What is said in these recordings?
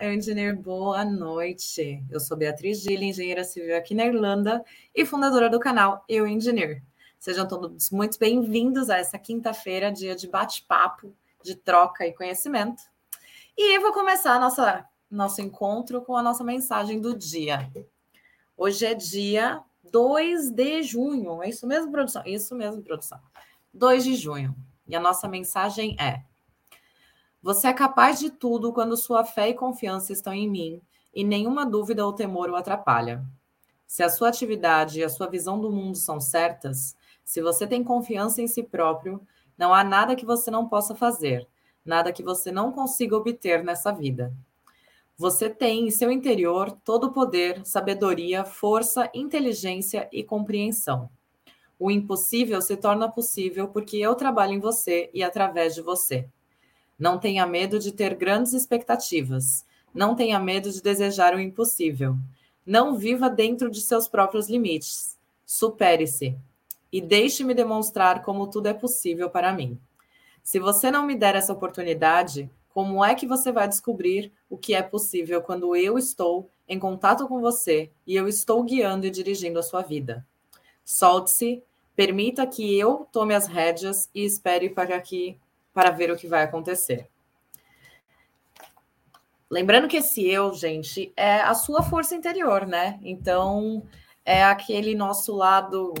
Olá, boa noite. Eu sou Beatriz Gille, engenheira civil aqui na Irlanda e fundadora do canal Eu Engineer. Sejam todos muito bem-vindos a essa quinta-feira, dia de bate-papo, de troca e conhecimento. E eu vou começar nossa, nosso encontro com a nossa mensagem do dia. Hoje é dia 2 de junho, é isso mesmo, produção? Isso mesmo, produção. 2 de junho. E a nossa mensagem é: você é capaz de tudo quando sua fé e confiança estão em mim e nenhuma dúvida ou temor o atrapalha. Se a sua atividade e a sua visão do mundo são certas, se você tem confiança em si próprio, não há nada que você não possa fazer, nada que você não consiga obter nessa vida. Você tem em seu interior todo o poder, sabedoria, força, inteligência e compreensão. O impossível se torna possível porque eu trabalho em você e através de você. Não tenha medo de ter grandes expectativas. Não tenha medo de desejar o impossível. Não viva dentro de seus próprios limites. Supere-se. E deixe-me demonstrar como tudo é possível para mim. Se você não me der essa oportunidade, como é que você vai descobrir o que é possível quando eu estou em contato com você e eu estou guiando e dirigindo a sua vida? Solte-se, permita que eu tome as rédeas e espere para que para ver o que vai acontecer. Lembrando que esse eu, gente, é a sua força interior, né? Então, é aquele nosso lado,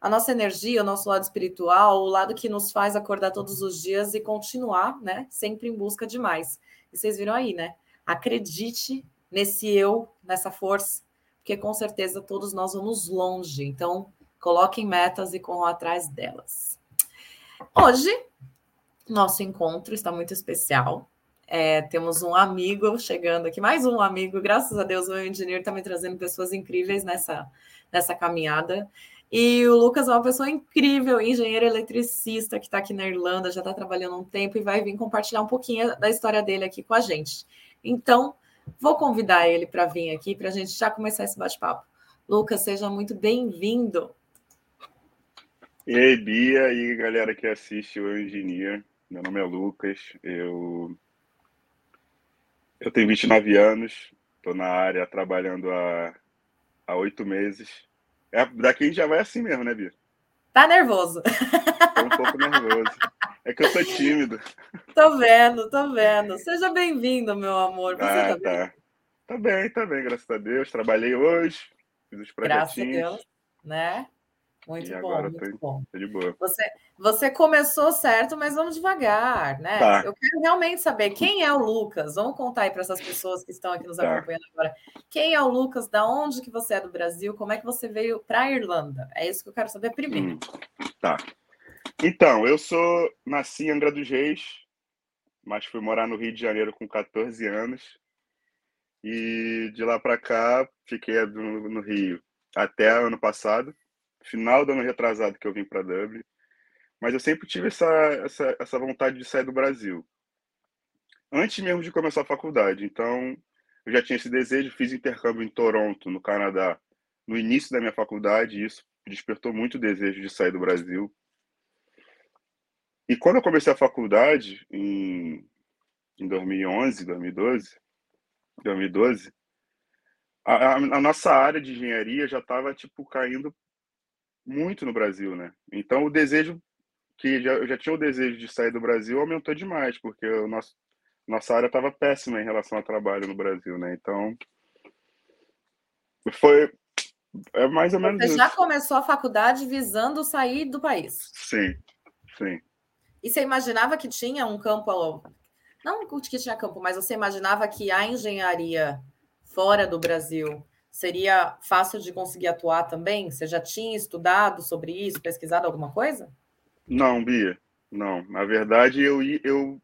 a nossa energia, o nosso lado espiritual, o lado que nos faz acordar todos os dias e continuar, né? Sempre em busca de mais. E vocês viram aí, né? Acredite nesse eu, nessa força, porque com certeza todos nós vamos longe. Então, coloquem metas e corram atrás delas. Hoje nosso encontro está muito especial. É, temos um amigo chegando aqui, mais um amigo, graças a Deus, o engenheiro está me trazendo pessoas incríveis nessa, nessa caminhada. E o Lucas é uma pessoa incrível, engenheiro eletricista, que está aqui na Irlanda, já está trabalhando um tempo e vai vir compartilhar um pouquinho da história dele aqui com a gente. Então, vou convidar ele para vir aqui para a gente já começar esse bate-papo. Lucas, seja muito bem-vindo. E aí, Bia e galera que assiste o Engineer. Meu nome é Lucas, eu, eu tenho 29 anos, estou na área trabalhando há, há oito meses. É, daqui já vai assim mesmo, né, Bia? Tá nervoso. Tô um pouco nervoso. É que eu sou tímido. Tô vendo, tô vendo. Seja bem-vindo, meu amor. Você ah, tá, tá bem? Tá bem, tá bem, graças a Deus. Trabalhei hoje, fiz os projetinhos. Graças a Deus, né? Muito e bom, muito tô, bom. Tô de boa. Você, você começou certo, mas vamos devagar, né? Tá. Eu quero realmente saber quem é o Lucas. Vamos contar aí para essas pessoas que estão aqui nos tá. acompanhando agora. Quem é o Lucas? Da onde que você é do Brasil? Como é que você veio para a Irlanda? É isso que eu quero saber primeiro. Hum, tá. Então, eu sou nasci em Angra dos Reis, mas fui morar no Rio de Janeiro com 14 anos. E de lá para cá fiquei no, no Rio até ano passado final do ano retrasado que eu vim para Dublin, mas eu sempre tive essa, essa, essa vontade de sair do Brasil. Antes mesmo de começar a faculdade. Então, eu já tinha esse desejo, fiz intercâmbio em Toronto, no Canadá, no início da minha faculdade, e isso despertou muito o desejo de sair do Brasil. E quando eu comecei a faculdade, em, em 2011, 2012, 2012 a, a, nossa área de engenharia já estava tipo caindo muito no Brasil, né? Então o desejo que já, eu já tinha o desejo de sair do Brasil aumentou demais, porque o nosso nossa área estava péssima em relação ao trabalho no Brasil, né? Então foi é mais ou menos Você já começou a faculdade visando sair do país? Sim, sim. E você imaginava que tinha um campo, não que tinha campo, mas você imaginava que a engenharia fora do Brasil seria fácil de conseguir atuar também? Você já tinha estudado sobre isso, pesquisado alguma coisa? Não, Bia, não. Na verdade, eu eu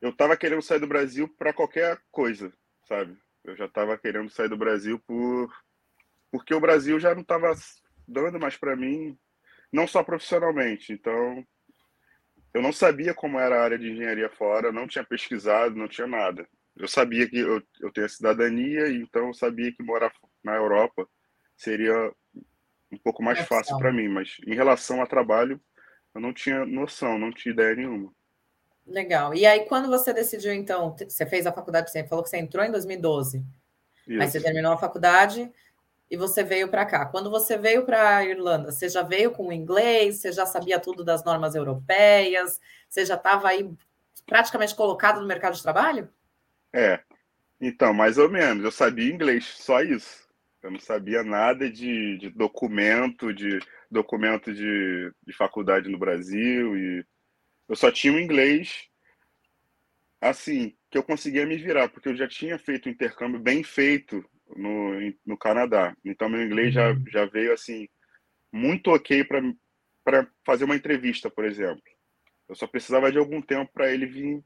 eu estava querendo sair do Brasil para qualquer coisa, sabe? Eu já estava querendo sair do Brasil por porque o Brasil já não estava dando mais para mim, não só profissionalmente. Então, eu não sabia como era a área de engenharia fora, não tinha pesquisado, não tinha nada. Eu sabia que eu, eu tenho a cidadania, então eu sabia que morar na Europa seria um pouco mais é fácil para mim, mas em relação a trabalho, eu não tinha noção, não tinha ideia nenhuma. Legal. E aí, quando você decidiu, então, você fez a faculdade, você falou que você entrou em 2012. Isso. Aí você terminou a faculdade e você veio para cá. Quando você veio para a Irlanda, você já veio com o inglês, você já sabia tudo das normas europeias, você já estava aí praticamente colocado no mercado de trabalho? É. Então, mais ou menos. Eu sabia inglês, só isso. Eu não sabia nada de, de documento, de documento de, de faculdade no Brasil e eu só tinha o inglês, assim, que eu conseguia me virar, porque eu já tinha feito um intercâmbio bem feito no, no Canadá. Então, meu inglês já, uhum. já veio, assim, muito ok para fazer uma entrevista, por exemplo. Eu só precisava de algum tempo para ele vir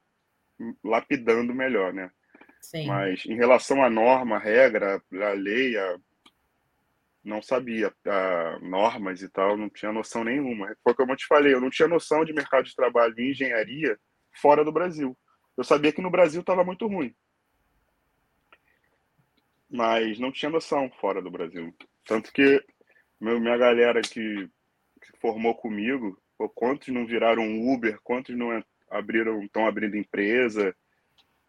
lapidando melhor, né? Sim. Mas em relação à norma, à regra, à lei, a não sabia normas e tal, não tinha noção nenhuma. Foi como eu te falei, eu não tinha noção de mercado de trabalho e engenharia fora do Brasil. Eu sabia que no Brasil estava muito ruim, mas não tinha noção fora do Brasil. Tanto que minha galera que, que formou comigo, pô, quantos não viraram Uber, quantos não abriram, estão abrindo empresa,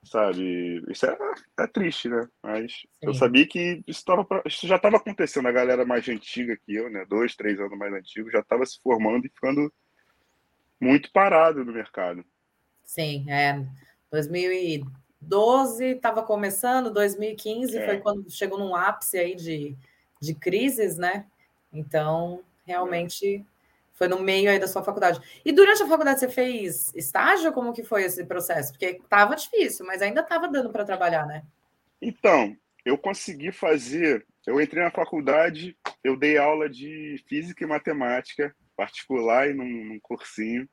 sabe? Isso é, é triste, né? Mas Sim. eu sabia que isso, tava, isso já estava acontecendo. A galera mais antiga que eu, né? Dois, três anos mais antigo, já estava se formando e ficando muito parado no mercado. Sim, é. 2012 estava começando, 2015 é. foi quando chegou num ápice aí de, de crises, né? Então, realmente foi no meio aí da sua faculdade. E durante a faculdade você fez estágio? Como que foi esse processo? Porque estava difícil, mas ainda estava dando para trabalhar, né? Então, eu consegui fazer. Eu entrei na faculdade, eu dei aula de física e matemática particular e num, num cursinho.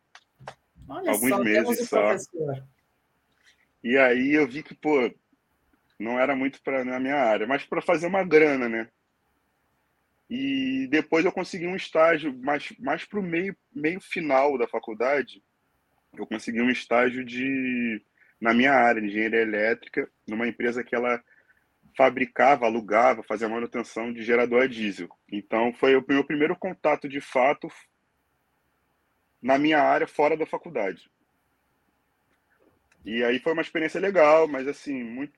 Olha alguns só, meses só. Professor. E aí eu vi que, pô, não era muito para na minha área, mas para fazer uma grana, né? E depois eu consegui um estágio mais, mais para o meio, meio final da faculdade. Eu consegui um estágio de na minha área, engenharia elétrica, numa empresa que ela fabricava, alugava, fazia manutenção de gerador a diesel. Então foi o meu primeiro contato de fato na minha área fora da faculdade. E aí foi uma experiência legal, mas assim, muito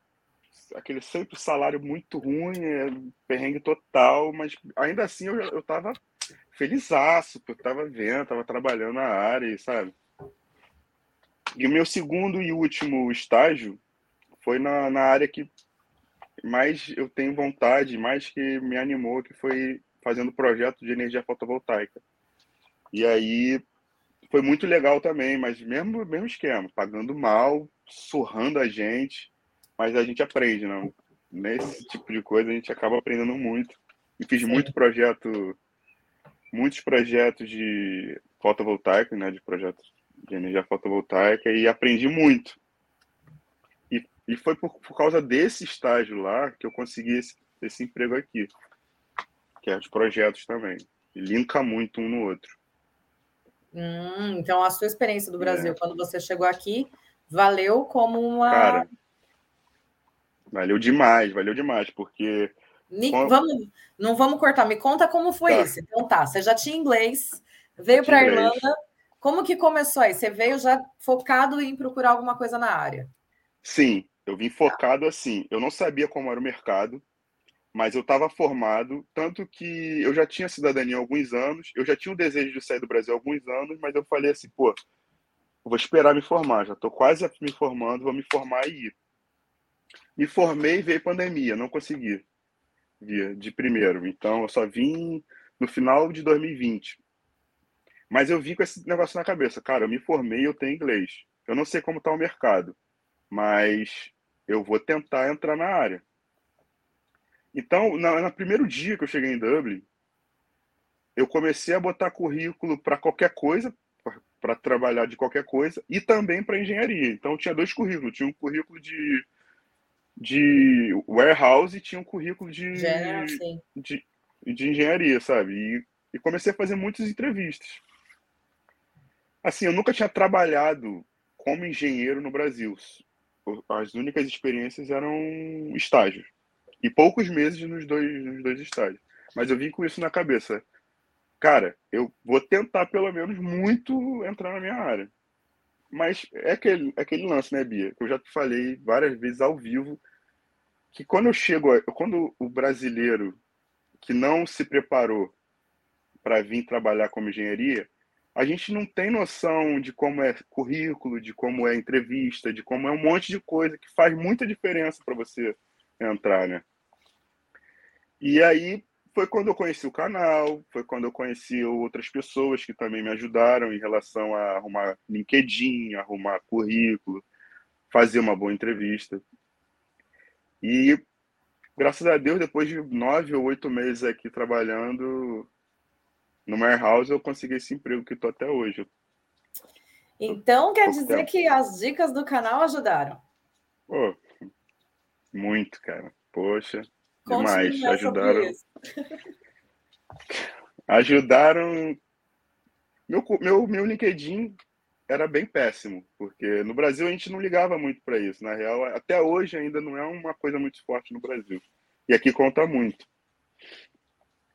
aquele sempre salário muito ruim, é, perrengue total, mas ainda assim eu, eu tava felizaço, eu tava vendo, tava trabalhando na área, sabe? E o meu segundo e último estágio foi na, na área que mais eu tenho vontade, mais que me animou, que foi fazendo projeto de energia fotovoltaica. E aí foi muito legal também, mas mesmo mesmo esquema, pagando mal, surrando a gente, mas a gente aprende, não? Nesse tipo de coisa a gente acaba aprendendo muito. E fiz Sim. muito projeto, muitos projetos de fotovoltaica, né, de projetos de energia fotovoltaica e aprendi muito. E, e foi por, por causa desse estágio lá que eu consegui esse, esse emprego aqui, que é os projetos também. E linka muito um no outro. Hum, então a sua experiência do Brasil, é. quando você chegou aqui, valeu como uma Cara, Valeu demais, valeu demais, porque. Me, vamos, não vamos cortar, me conta como foi tá. isso. Então tá, você já tinha inglês, veio para a Irlanda. Como que começou aí? Você veio já focado em procurar alguma coisa na área? Sim, eu vim focado assim. Eu não sabia como era o mercado, mas eu estava formado, tanto que eu já tinha cidadania há alguns anos, eu já tinha o desejo de sair do Brasil há alguns anos, mas eu falei assim, pô, vou esperar me formar, já estou quase me formando, vou me formar e ir. Me formei e veio pandemia, não consegui vir de primeiro. Então, eu só vim no final de 2020. Mas eu vim com esse negócio na cabeça. Cara, eu me formei eu tenho inglês. Eu não sei como está o mercado, mas eu vou tentar entrar na área. Então, na, no primeiro dia que eu cheguei em Dublin, eu comecei a botar currículo para qualquer coisa, para trabalhar de qualquer coisa, e também para engenharia. Então, tinha dois currículos. Tinha um currículo de de warehouse e tinha um currículo de, de, de, engenharia, sabe? E, e comecei a fazer muitas entrevistas. Assim, eu nunca tinha trabalhado como engenheiro no Brasil. As únicas experiências eram estágios. E poucos meses nos dois, nos dois estágios. Mas eu vim com isso na cabeça. Cara, eu vou tentar pelo menos muito entrar na minha área. mas é aquele, aquele lance, né, Bia? Que eu já te falei várias vezes ao vivo, que quando eu chego, quando o brasileiro que não se preparou para vir trabalhar como engenharia, a gente não tem noção de como é currículo, de como é entrevista, de como é um monte de coisa que faz muita diferença para você entrar, né? E aí foi quando eu conheci o canal, foi quando eu conheci outras pessoas que também me ajudaram em relação a arrumar LinkedIn, arrumar currículo, fazer uma boa entrevista. E graças a Deus, depois de nove ou oito meses aqui trabalhando no warehouse, eu consegui esse emprego que estou até hoje. Então quer dizer tempo. que as dicas do canal ajudaram? Pô, muito, cara. Poxa, demais. Ajudaram. Ajudaram. Meu, meu, meu LinkedIn era bem péssimo, porque no Brasil a gente não ligava muito para isso. Na real, até hoje ainda não é uma coisa muito forte no Brasil. E aqui conta muito.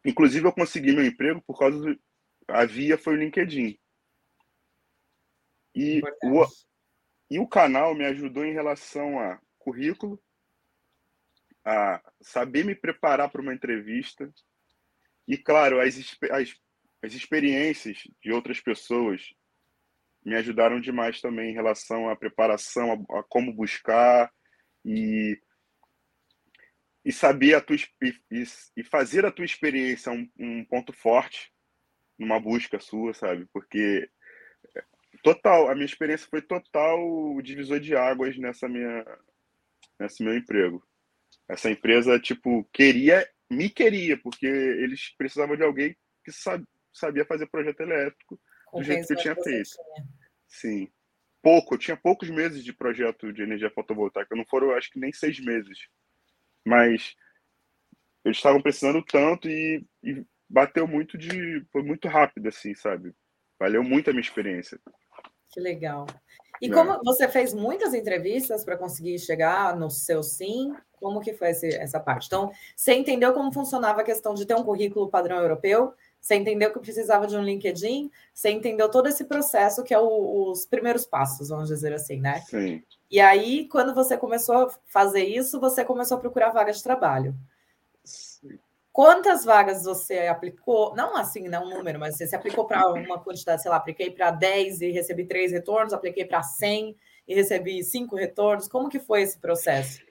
Inclusive, eu consegui meu emprego por causa do. A via foi o LinkedIn. E o, e o canal me ajudou em relação a currículo, a saber me preparar para uma entrevista e, claro, as, as, as experiências de outras pessoas me ajudaram demais também em relação à preparação, a, a como buscar e, e saber a tua e, e fazer a tua experiência um, um ponto forte numa busca sua, sabe? Porque total, a minha experiência foi total divisor de águas nessa minha nesse meu emprego. Essa empresa, tipo, queria, me queria, porque eles precisavam de alguém que sabia fazer projeto elétrico do jeito que eu tinha feito. Tinha. Sim. Pouco, eu tinha poucos meses de projeto de energia fotovoltaica, não foram, acho que nem seis meses. Mas eles estavam precisando tanto e, e bateu muito de. Foi muito rápido, assim, sabe? Valeu muito a minha experiência. Que legal. E Não. como você fez muitas entrevistas para conseguir chegar no seu sim, como que foi esse, essa parte? Então, você entendeu como funcionava a questão de ter um currículo padrão europeu, você entendeu que precisava de um LinkedIn, você entendeu todo esse processo que é o, os primeiros passos, vamos dizer assim, né? Sim. E aí, quando você começou a fazer isso, você começou a procurar vagas de trabalho. Quantas vagas você aplicou? Não assim, não um número, mas você aplicou para uma quantidade, sei lá, apliquei para 10 e recebi 3 retornos, apliquei para 100 e recebi 5 retornos. Como que foi esse processo?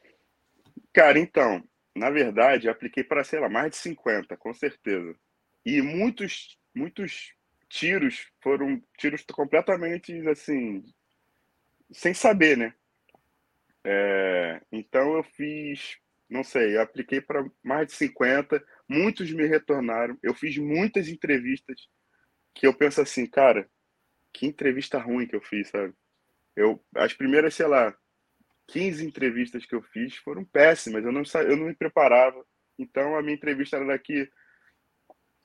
Cara, então, na verdade, apliquei para, sei lá, mais de 50, com certeza. E muitos, muitos tiros foram tiros completamente, assim, sem saber, né? É, então eu fiz, não sei, apliquei para mais de 50, muitos me retornaram. Eu fiz muitas entrevistas que eu penso assim, cara, que entrevista ruim que eu fiz, sabe? Eu, as primeiras, sei lá, 15 entrevistas que eu fiz foram péssimas, eu não, eu não me preparava. Então a minha entrevista era daqui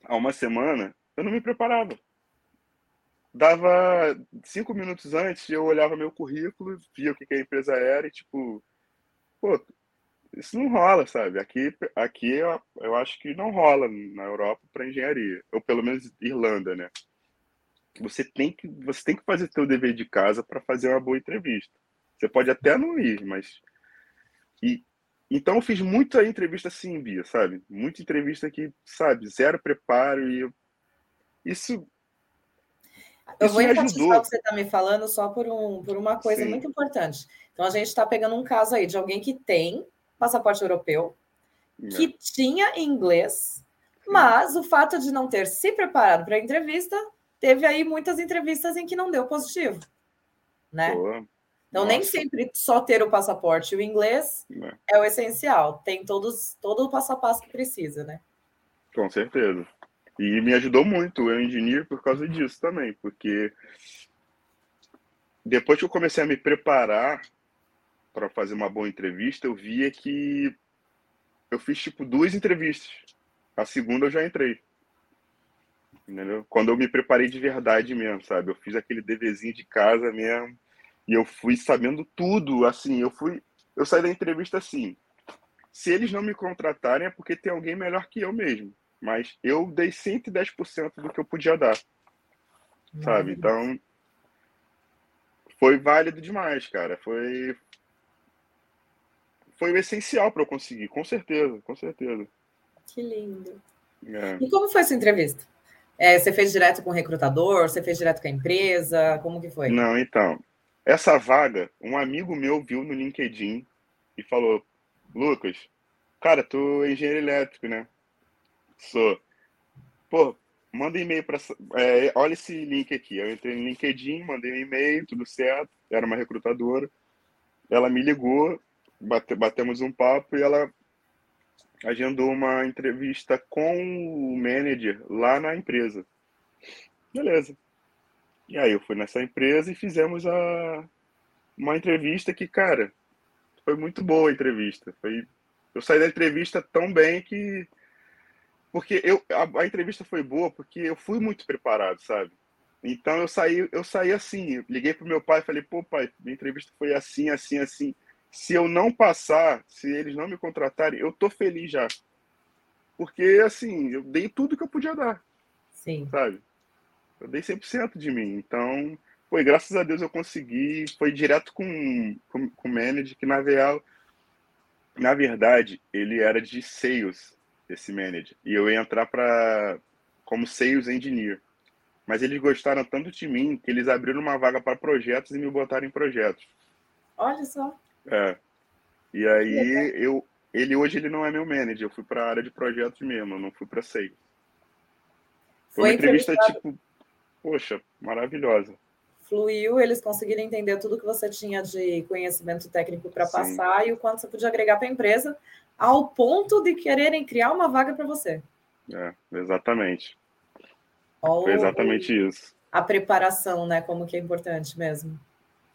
a uma semana, eu não me preparava. Dava cinco minutos antes, eu olhava meu currículo, via o que, que a empresa era e, tipo, pô, isso não rola, sabe? Aqui, aqui eu, eu acho que não rola na Europa para engenharia, ou pelo menos Irlanda, né? Você tem que, você tem que fazer seu dever de casa para fazer uma boa entrevista. Você pode até não ir, mas. E, então eu fiz muita entrevista assim, Bia, sabe? Muita entrevista que, sabe, zero preparo e eu... isso. Eu isso vou enfatizar o que você está me falando só por, um, por uma coisa Sim. muito importante. Então a gente está pegando um caso aí de alguém que tem passaporte europeu, que não. tinha inglês, mas o fato de não ter se preparado para a entrevista, teve aí muitas entrevistas em que não deu positivo, né? Boa. Então, Nossa. nem sempre só ter o passaporte e o inglês é. é o essencial. Tem todos, todo o passo a passo que precisa, né? Com certeza. E me ajudou muito o engineer por causa disso também, porque depois que eu comecei a me preparar para fazer uma boa entrevista, eu via que eu fiz tipo duas entrevistas. A segunda eu já entrei. Entendeu? Quando eu me preparei de verdade mesmo, sabe? Eu fiz aquele deverzinho de casa mesmo e eu fui sabendo tudo, assim, eu fui eu saí da entrevista assim. Se eles não me contratarem é porque tem alguém melhor que eu mesmo, mas eu dei 110% do que eu podia dar. Sabe? Então, foi válido demais, cara. Foi foi o essencial para eu conseguir, com certeza, com certeza. Que lindo. É. E como foi essa entrevista? É, você fez direto com o recrutador? Você fez direto com a empresa? Como que foi? Não, então. Essa vaga, um amigo meu viu no LinkedIn e falou: Lucas, cara, tu é engenheiro elétrico, né? Sou. Pô, manda e-mail para. É, olha esse link aqui. Eu entrei no LinkedIn, mandei um e-mail, tudo certo. Era uma recrutadora. Ela me ligou, bate, batemos um papo e ela agendou uma entrevista com o manager lá na empresa. Beleza. E aí eu fui nessa empresa e fizemos a, uma entrevista que, cara, foi muito boa a entrevista. Foi, eu saí da entrevista tão bem que. Porque eu, a, a entrevista foi boa porque eu fui muito preparado, sabe? Então eu saí, eu saí assim, liguei pro meu pai e falei, pô, pai, minha entrevista foi assim, assim, assim se eu não passar, se eles não me contratarem, eu tô feliz já. Porque, assim, eu dei tudo que eu podia dar. Sim. Sabe? Eu dei 100% de mim. Então, foi, graças a Deus eu consegui. Foi direto com, com, com o manager, que na real, na verdade, ele era de sales, esse manager. E eu ia entrar para como sales engineer. Mas eles gostaram tanto de mim que eles abriram uma vaga para projetos e me botaram em projetos. Olha só. É. E aí eu, ele hoje ele não é meu manager, eu fui para a área de projetos mesmo, eu não fui para sales. Foi, Foi uma entrevista tipo, poxa, maravilhosa. Fluiu, eles conseguiram entender tudo que você tinha de conhecimento técnico para passar e o quanto você podia agregar para a empresa, ao ponto de quererem criar uma vaga para você. É, exatamente. Foi exatamente isso. A preparação, né? Como que é importante mesmo.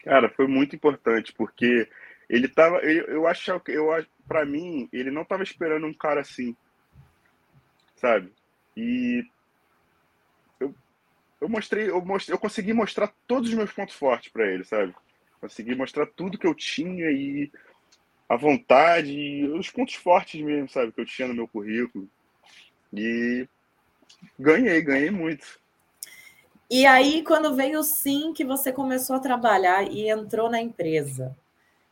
Cara, foi muito importante, porque ele tava. Eu, eu acho, eu, para mim, ele não tava esperando um cara assim. Sabe? E eu mostrei, eu mostrei, eu consegui mostrar todos os meus pontos fortes para ele, sabe? Consegui mostrar tudo que eu tinha e a vontade, e os pontos fortes mesmo, sabe, que eu tinha no meu currículo. E ganhei, ganhei muito. E aí, quando veio sim, que você começou a trabalhar e entrou na empresa,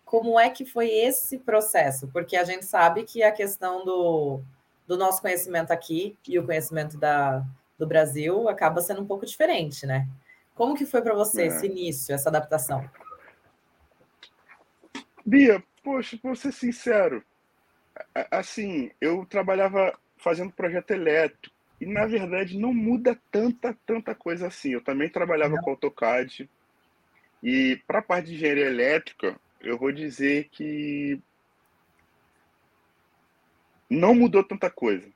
como é que foi esse processo? Porque a gente sabe que a questão do, do nosso conhecimento aqui e o conhecimento da, do Brasil acaba sendo um pouco diferente, né? Como que foi para você é. esse início, essa adaptação? Bia, poxa, vou ser sincero, assim, eu trabalhava fazendo projeto elétrico e na verdade não muda tanta, tanta coisa assim. Eu também trabalhava não. com AutoCAD e para a parte de engenharia elétrica, eu vou dizer que não mudou tanta coisa.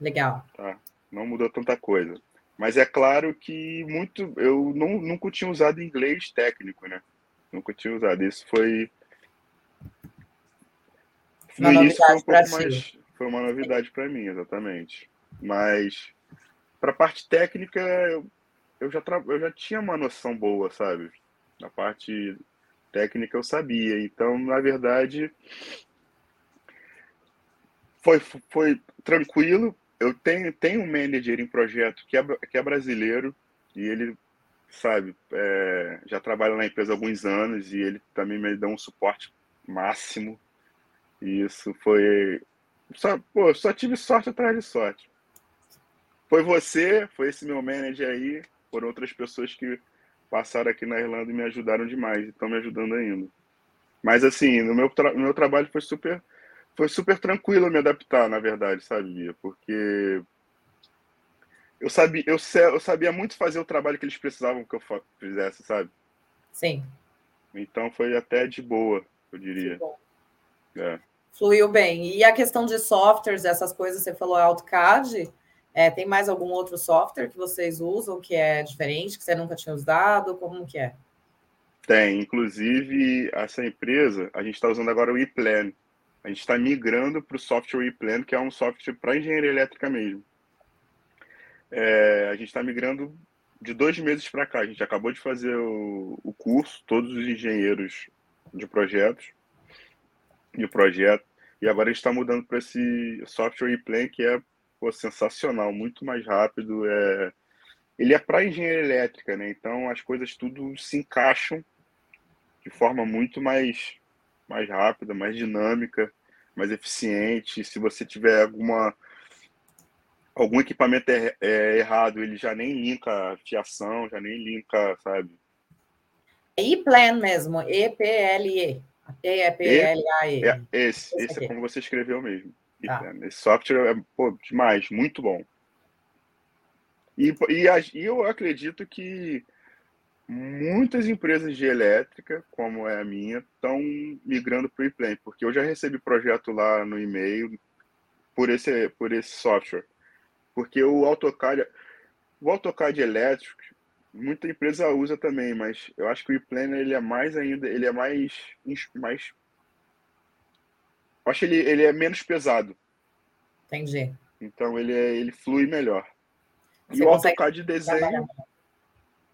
Legal. Tá? Não mudou tanta coisa. Mas é claro que muito. Eu não, nunca tinha usado inglês técnico, né? Nunca tinha usado. Isso foi. Uma no início foi um pouco mais. Foi uma novidade para mim, exatamente. Mas para a parte técnica, eu, eu, já tra... eu já tinha uma noção boa, sabe? Na parte técnica eu sabia. Então, na verdade, foi, foi tranquilo. Eu tenho, tenho um manager em projeto que é, que é brasileiro e ele, sabe, é, já trabalha na empresa há alguns anos e ele também me deu um suporte máximo. E isso foi. Só, pô, só tive sorte atrás de sorte. Foi você, foi esse meu manager aí, por outras pessoas que passaram aqui na Irlanda e me ajudaram demais, e estão me ajudando ainda. Mas assim, no meu, no meu trabalho foi super foi super tranquilo me adaptar, na verdade, sabe, Bia? Porque eu sabia, eu, eu sabia muito fazer o trabalho que eles precisavam que eu fizesse, sabe? Sim. Então foi até de boa, eu diria. É. Fluiu bem. E a questão de softwares, essas coisas, você falou AutoCAD, é, tem mais algum outro software que vocês usam que é diferente, que você nunca tinha usado? Como que é? Tem, inclusive essa empresa, a gente está usando agora o ePlan. A gente está migrando para o software ePlan, que é um software para engenharia elétrica mesmo. É, a gente está migrando de dois meses para cá. A gente acabou de fazer o, o curso, todos os engenheiros de projetos e o projeto, e agora a gente está mudando para esse software ePlan, que é pô, sensacional, muito mais rápido. É... Ele é para engenharia elétrica, né? Então as coisas tudo se encaixam de forma muito mais, mais rápida, mais dinâmica, mais eficiente. Se você tiver alguma algum equipamento é, é, errado, ele já nem linka a fiação, já nem linka, sabe? E-Plan mesmo, E-P-L-E. E-P-L-A-E. É, esse, esse é como você escreveu mesmo. Tá. Esse software é pô, demais, muito bom. E, e, e eu acredito que muitas empresas de elétrica, como é a minha, estão migrando para o ePlan, porque eu já recebi projeto lá no e-mail por esse, por esse software. Porque o AutoCAD, o AutoCAD elétrico, muita empresa usa também, mas eu acho que o ePlanner ele é mais ainda, ele é mais, mais eu acho ele, ele é menos pesado. Entendi. Então ele, é, ele flui melhor. Você e o AutoCAD de desenho. Trabalhar.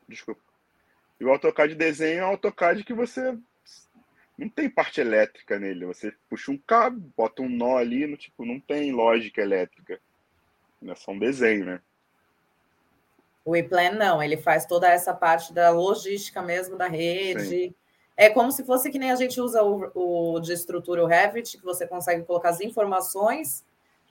Desculpa. E o AutoCAD de desenho é um AutoCAD que você não tem parte elétrica nele. Você puxa um cabo, bota um nó ali, no, tipo, não tem lógica elétrica. É só um desenho, né? O ePlan não, ele faz toda essa parte da logística mesmo da rede. Sim. É como se fosse que nem a gente usa o, o de estrutura o Revit, que você consegue colocar as informações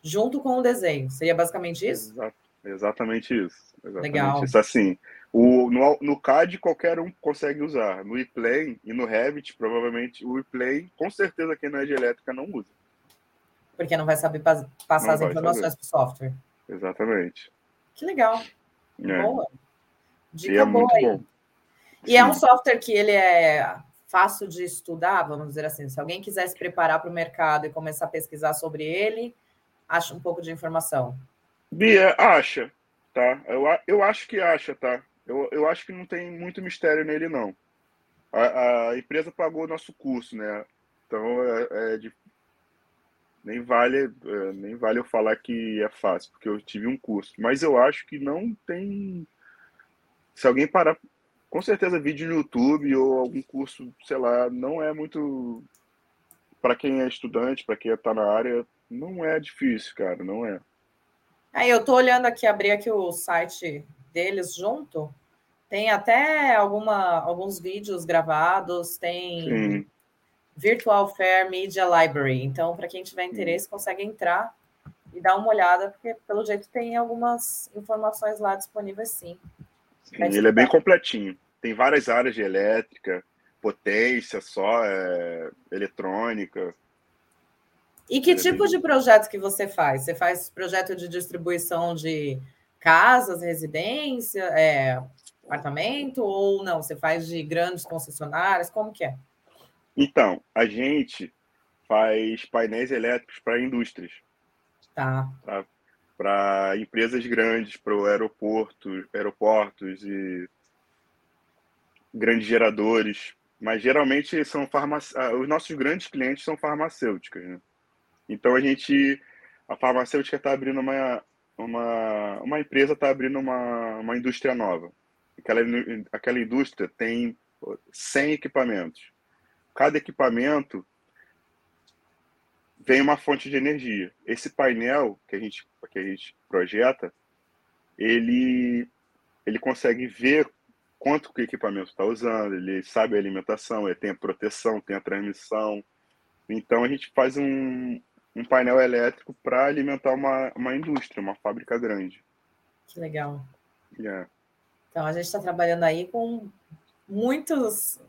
junto com o desenho. Seria basicamente isso? Exato, exatamente isso. Exatamente Legal. Isso assim, o, no, no CAD qualquer um consegue usar. No ePlane e no Revit, provavelmente o ePlane, com certeza quem não é de elétrica não usa. Porque não vai saber passar não as informações para o software. Exatamente. Que legal. É. Boa. Dica é boa aí. Bom. E Sim. é um software que ele é fácil de estudar, vamos dizer assim. Se alguém quiser se preparar para o mercado e começar a pesquisar sobre ele, acha um pouco de informação. Bia, acha, tá? Eu, eu acho que acha, tá? Eu, eu acho que não tem muito mistério nele, não. A, a empresa pagou o nosso curso, né? Então, é, é de, nem vale é, nem vale eu falar que é fácil, porque eu tive um curso. Mas eu acho que não tem... Se alguém parar com certeza vídeo no YouTube ou algum curso, sei lá, não é muito para quem é estudante, para quem está na área, não é difícil, cara, não é. Aí eu tô olhando aqui, abri aqui o site deles junto. Tem até alguma, alguns vídeos gravados, tem Sim. Virtual Fair Media Library. Então, para quem tiver interesse, consegue entrar e dar uma olhada, porque pelo jeito tem algumas informações lá disponíveis sim. Sim, ele é bem completinho. Tem várias áreas de elétrica, potência só, é, eletrônica. E que é tipo bem... de projeto que você faz? Você faz projeto de distribuição de casas, residência, é, apartamento ou não? Você faz de grandes concessionárias? Como que é? Então, a gente faz painéis elétricos para indústrias. Tá. para empresas grandes, para aeroporto, aeroportos e grandes geradores, mas geralmente são farmac... Ah, os nossos grandes clientes são farmacêuticas, né? Então a gente, a farmacêutica está abrindo uma, uma, uma empresa está abrindo uma, uma indústria nova. Aquela, aquela indústria tem 100 equipamentos. Cada equipamento vem uma fonte de energia. Esse painel que a gente, que a gente projeta, ele, ele consegue ver quanto que o equipamento está usando, ele sabe a alimentação, ele tem a proteção, tem a transmissão. Então a gente faz um, um painel elétrico para alimentar uma, uma indústria, uma fábrica grande. Que legal. Yeah. Então a gente está trabalhando aí com muitos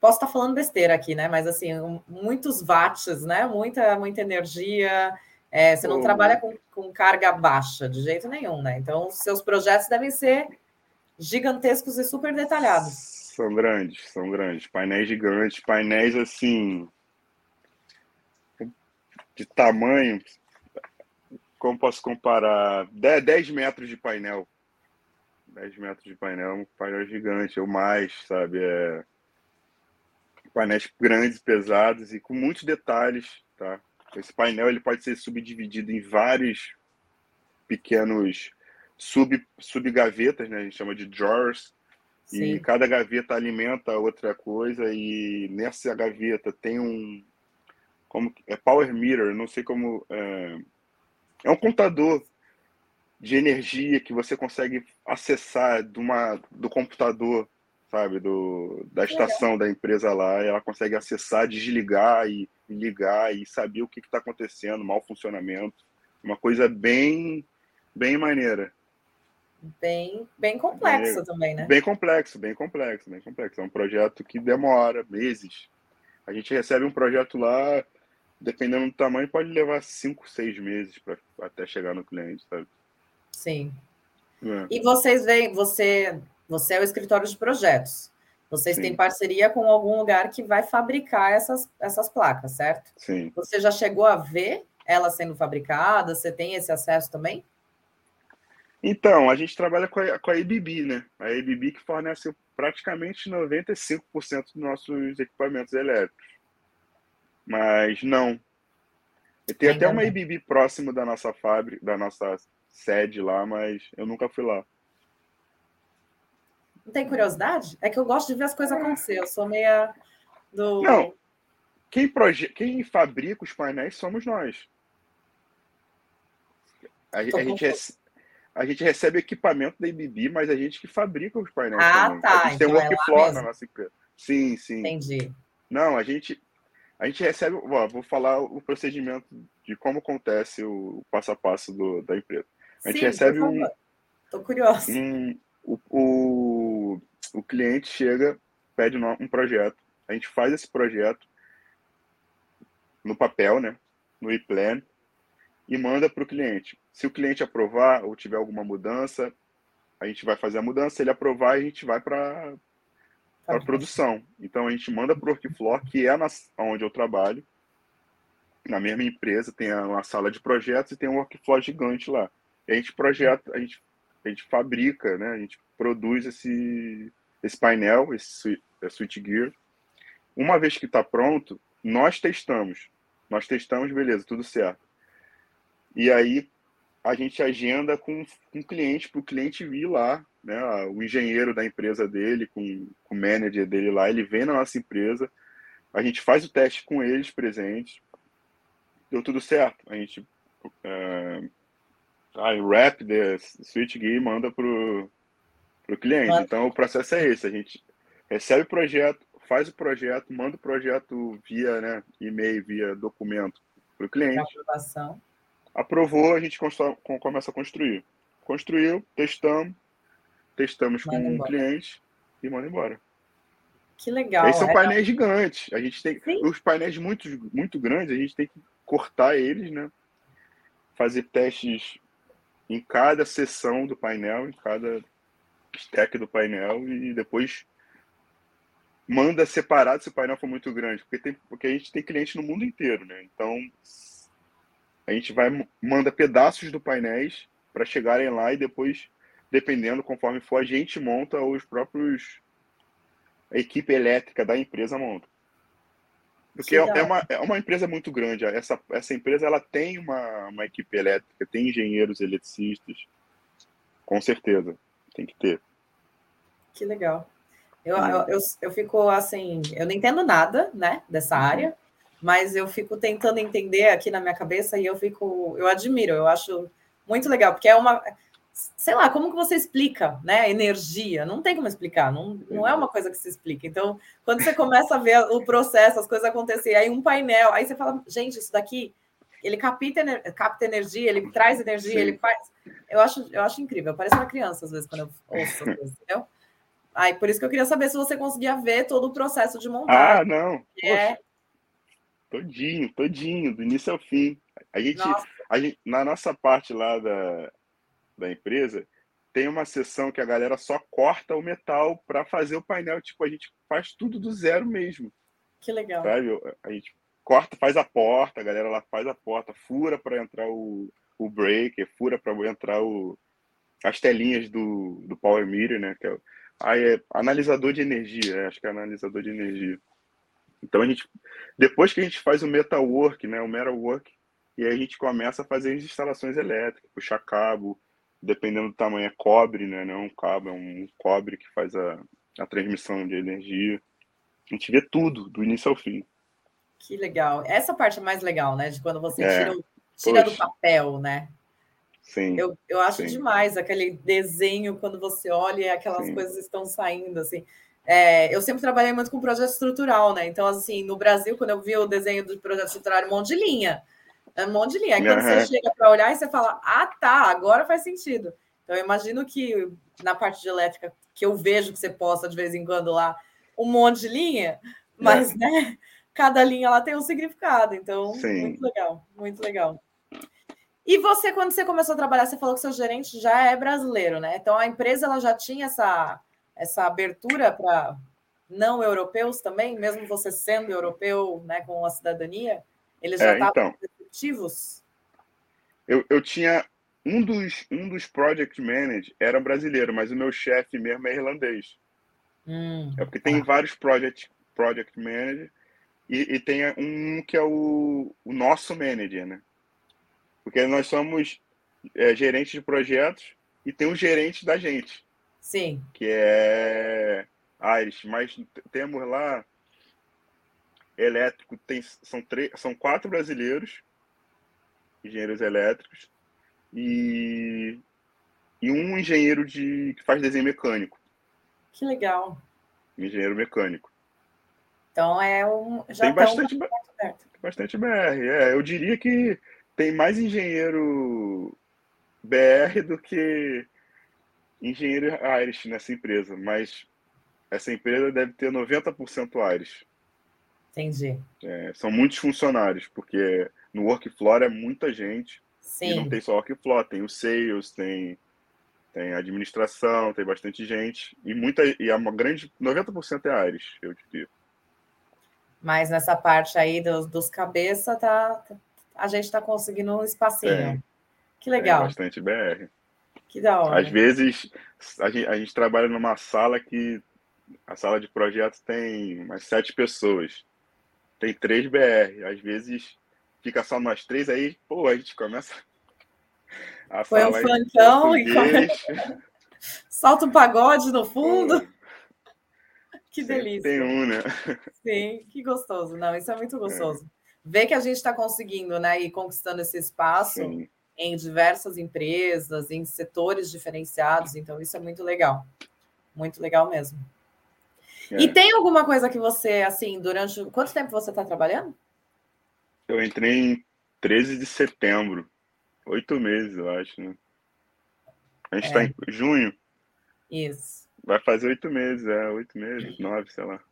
Posso estar falando besteira aqui, né? Mas assim, muitos watts, né? Muita, muita energia. É, você não trabalha com, com carga baixa de jeito nenhum, né? Então, seus projetos devem ser gigantescos e super detalhados. São grandes, são grandes. Painéis gigantes, painéis assim. De tamanho. Como posso comparar? 10, 10 metros de painel. 10 metros de painel, um painel gigante, ou mais, sabe? É painéis grandes, pesados e com muitos detalhes, tá? Esse painel ele pode ser subdividido em vários pequenos sub subgavetas, né? A gente chama de drawers. Sim. E cada gaveta alimenta outra coisa e nessa gaveta tem um como é power meter, não sei como é, é um contador de energia que você consegue acessar de uma, do computador sabe, do, da estação da empresa lá, ela consegue acessar, desligar e, e ligar e saber o que está acontecendo, mau funcionamento. Uma coisa bem, bem maneira. Bem, bem complexo bem, também, né? Bem complexo, bem complexo, bem complexo. É um projeto que demora meses. A gente recebe um projeto lá, dependendo do tamanho, pode levar cinco, seis meses para até chegar no cliente, sabe? Sim. É. E vocês veem, você você é o escritório de projetos. Vocês Sim. têm parceria com algum lugar que vai fabricar essas, essas placas, certo? Sim. Você já chegou a ver elas sendo fabricadas? Você tem esse acesso também? Então, a gente trabalha com a, com a né? A ABB que fornece praticamente 95% dos nossos equipamentos elétricos. Mas não. Tem até uma. ABB próximo da nossa fábrica, da nossa sede lá, mas eu nunca fui lá. Não tem curiosidade? É que eu gosto de ver as coisas acontecer. Eu sou meia do. Não. Quem, proje... Quem fabrica os painéis somos nós. A, a gente, rece... a gente recebe equipamento da IBB, mas a gente que fabrica os painéis. Ah, também. tá. A gente então tem um é workflow na nossa empresa. Sim, sim. Entendi. Não, a gente, a gente recebe. Ó, vou falar o procedimento de como acontece o passo a passo do, da empresa. A gente sim, recebe um. Estou curioso. Um, o, o, o cliente chega, pede um projeto, a gente faz esse projeto no papel, né, no e-plan, e manda para o cliente. Se o cliente aprovar ou tiver alguma mudança, a gente vai fazer a mudança. Se ele aprovar, a gente vai para a produção. Então a gente manda para o Workflow, que é na, onde eu trabalho. Na mesma empresa tem uma sala de projetos e tem um workflow gigante lá. E a gente projeta, a gente a gente fabrica, né? A gente produz esse, esse painel, esse switch gear. Uma vez que está pronto, nós testamos. Nós testamos, beleza, tudo certo. E aí a gente agenda com, com o cliente, para o cliente vir lá, né? O engenheiro da empresa dele, com, com o manager dele lá, ele vem na nossa empresa, a gente faz o teste com eles presentes, deu tudo certo. A gente uh, Aí wrap the switch e manda pro, pro cliente. Então o processo é esse, a gente recebe o projeto, faz o projeto, manda o projeto via né, e-mail, via documento para o cliente. Aprovação. Aprovou, a gente constrói, começa a construir. Construiu, testamos, testamos manda com o cliente e manda embora. Que legal. Esses são é... painéis gigantes. A gente tem Sim. os painéis muito, muito grandes, a gente tem que cortar eles, né? Fazer testes em cada seção do painel, em cada stack do painel e depois manda separado se o painel for muito grande, porque, tem, porque a gente tem cliente no mundo inteiro, né? Então a gente vai manda pedaços do painéis para chegarem lá e depois, dependendo conforme for, a gente monta os próprios a equipe elétrica da empresa monta. Porque é, é, uma, é uma empresa muito grande. Essa, essa empresa ela tem uma, uma equipe elétrica, tem engenheiros eletricistas. Com certeza. Tem que ter. Que legal. Eu, eu, eu, eu, fico assim, eu não entendo nada, né, dessa uhum. área, mas eu fico tentando entender aqui na minha cabeça e eu fico, eu admiro, eu acho muito legal, porque é uma, sei lá, como que você explica, né? Energia, não tem como explicar, não, não é uma coisa que se explica. Então, quando você começa a ver o processo, as coisas acontecerem, aí um painel, aí você fala, gente, isso daqui, ele capta, capta energia, ele traz energia, Sim. ele faz. Eu acho, eu acho incrível, parece uma criança às vezes quando eu ouço, entendeu? Aí, por isso que eu queria saber se você conseguia ver todo o processo de montagem. Ah, não. É... Todinho, todinho, do início ao fim. A gente, a gente, na nossa parte lá da, da empresa, tem uma sessão que a galera só corta o metal para fazer o painel. Tipo, a gente faz tudo do zero mesmo. Que legal. Sabe? A gente corta, faz a porta, a galera lá faz a porta, fura para entrar o, o breaker, fura para entrar o, as telinhas do, do power meter, né? Que é, aí é analisador de energia, é, acho que é analisador de energia. Então a gente, depois que a gente faz o metalwork, né, o metalwork, e aí a gente começa a fazer as instalações elétricas, puxar cabo, dependendo do tamanho, é cobre, né? Não é um cabo, é um cobre que faz a, a transmissão de energia. A gente vê tudo, do início ao fim. Que legal. Essa parte é mais legal, né? De quando você é, tira, tira do papel, né? Sim. Eu, eu acho sim. demais aquele desenho quando você olha e aquelas sim. coisas estão saindo, assim. É, eu sempre trabalhei muito com projeto estrutural, né? Então, assim, no Brasil, quando eu vi o desenho do projeto estrutural, um monte de linha. É um monte de linha. Aí quando uhum. você chega para olhar e você fala, ah, tá, agora faz sentido. Então, eu imagino que na parte de elétrica, que eu vejo que você posta de vez em quando lá, um monte de linha, mas, é. né, cada linha lá tem um significado. Então, Sim. muito legal, muito legal. E você, quando você começou a trabalhar, você falou que seu gerente já é brasileiro, né? Então, a empresa ela já tinha essa, essa abertura para não europeus também, mesmo você sendo europeu, né, com a cidadania? Eles já é, estavam então, receptivos? Eu, eu tinha um dos, um dos project managers era brasileiro, mas o meu chefe mesmo é irlandês. Hum, é porque tem vários project, project managers e, e, tem um que é o, o nosso manager, né? Porque nós somos é, gerentes de projetos e tem o gerente da gente. Sim. Que é Aires. Mas temos lá elétrico, tem, são, três, são quatro brasileiros, engenheiros elétricos, e, e um engenheiro de, que faz desenho mecânico. Que legal. Engenheiro mecânico. Então é um. Já tem bastante, um bastante BR. É, eu diria que tem mais engenheiro BR do que engenheiro Irish nessa empresa, mas essa empresa deve ter 90% Irish. Entendi. É, são muitos funcionários, porque no workflow é muita gente. Sim. E não tem só workflow, tem o sales, tem, tem a administração, tem bastante gente. E muita e a uma grande 90% é Irish, eu diria. Mas nessa parte aí dos, dos cabeça, tá, a gente está conseguindo um espacinho. É. Que legal. É bastante BR. Que da hora. Às vezes, a gente, a gente trabalha numa sala que a sala de projetos tem umas sete pessoas. Tem três BR. Às vezes fica só nós três, aí, pô, a gente começa a Foi um funkão e solta um pagode no fundo. Pô. Que delícia. Tem um, né? Sim, que gostoso. Não, isso é muito é. gostoso. É. Ver que a gente está conseguindo, né, e conquistando esse espaço Sim. Em diversas empresas, em setores diferenciados. Então, isso é muito legal. Muito legal mesmo. É. E tem alguma coisa que você, assim, durante. Quanto tempo você está trabalhando? Eu entrei em 13 de setembro. Oito meses, eu acho, né? A gente está é. em junho. Isso. Vai fazer oito meses, é, oito meses, nove, sei lá.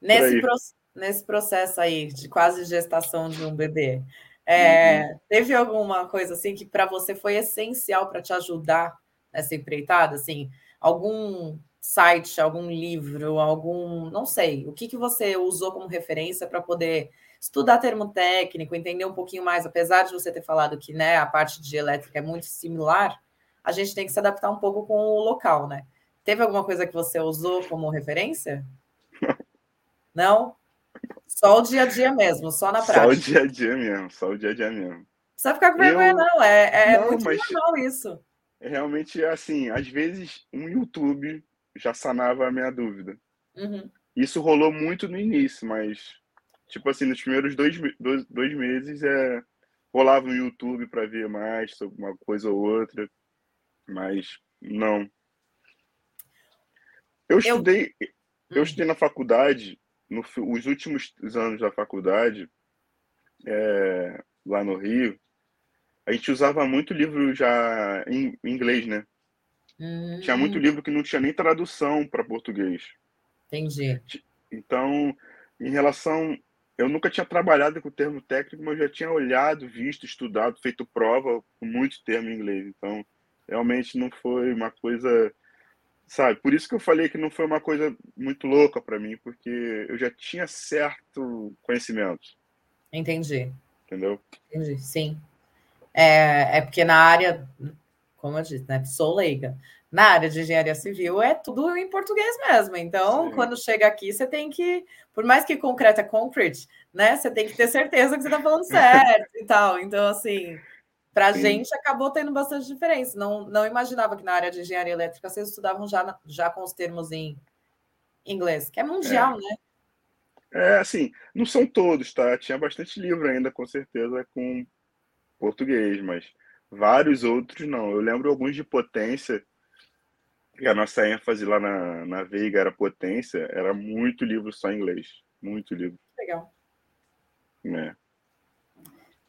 Nesse, pro, nesse processo aí de quase gestação de um bebê, é, uhum. teve alguma coisa assim que para você foi essencial para te ajudar nessa empreitada? Assim, algum site, algum livro, algum, não sei, o que, que você usou como referência para poder estudar termo técnico, entender um pouquinho mais, apesar de você ter falado que né, a parte de elétrica é muito similar, a gente tem que se adaptar um pouco com o local, né? Teve alguma coisa que você usou como referência? Não? Só o dia a dia mesmo, só na prática. Só o dia a dia mesmo, só o dia a dia mesmo. Não precisa ficar com vergonha, Eu... não. É, é não, muito normal isso. Realmente, assim, às vezes um YouTube já sanava a minha dúvida. Uhum. Isso rolou muito no início, mas, tipo assim, nos primeiros dois, dois, dois meses é, rolava no YouTube para ver mais sobre uma coisa ou outra, mas não, eu estudei, eu, eu hum. estudei na faculdade, no, os últimos anos da faculdade, é, lá no Rio, a gente usava muito livro já em, em inglês, né? Hum. Tinha muito hum. livro que não tinha nem tradução para português. Entendi. Então, em relação. Eu nunca tinha trabalhado com o termo técnico, mas já tinha olhado, visto, estudado, feito prova com muito termo em inglês. Então, realmente não foi uma coisa sabe? Por isso que eu falei que não foi uma coisa muito louca para mim, porque eu já tinha certo conhecimento. Entendi. Entendeu? Entendi, sim. É, é porque na área, como eu disse, né? Sou leiga. Na área de engenharia civil é tudo em português mesmo. Então, sim. quando chega aqui, você tem que, por mais que concreto é concrete, né? Você tem que ter certeza que você está falando certo e tal. Então, assim, para a gente acabou tendo bastante diferença. Não, não imaginava que na área de engenharia elétrica vocês estudavam já, já com os termos em inglês, que é mundial, é. né? É, assim, não são todos, tá? Tinha bastante livro ainda, com certeza, com português, mas vários outros não. Eu lembro alguns de potência E a nossa ênfase lá na, na Veiga era potência, era muito livro só em inglês. Muito livro. Legal. É.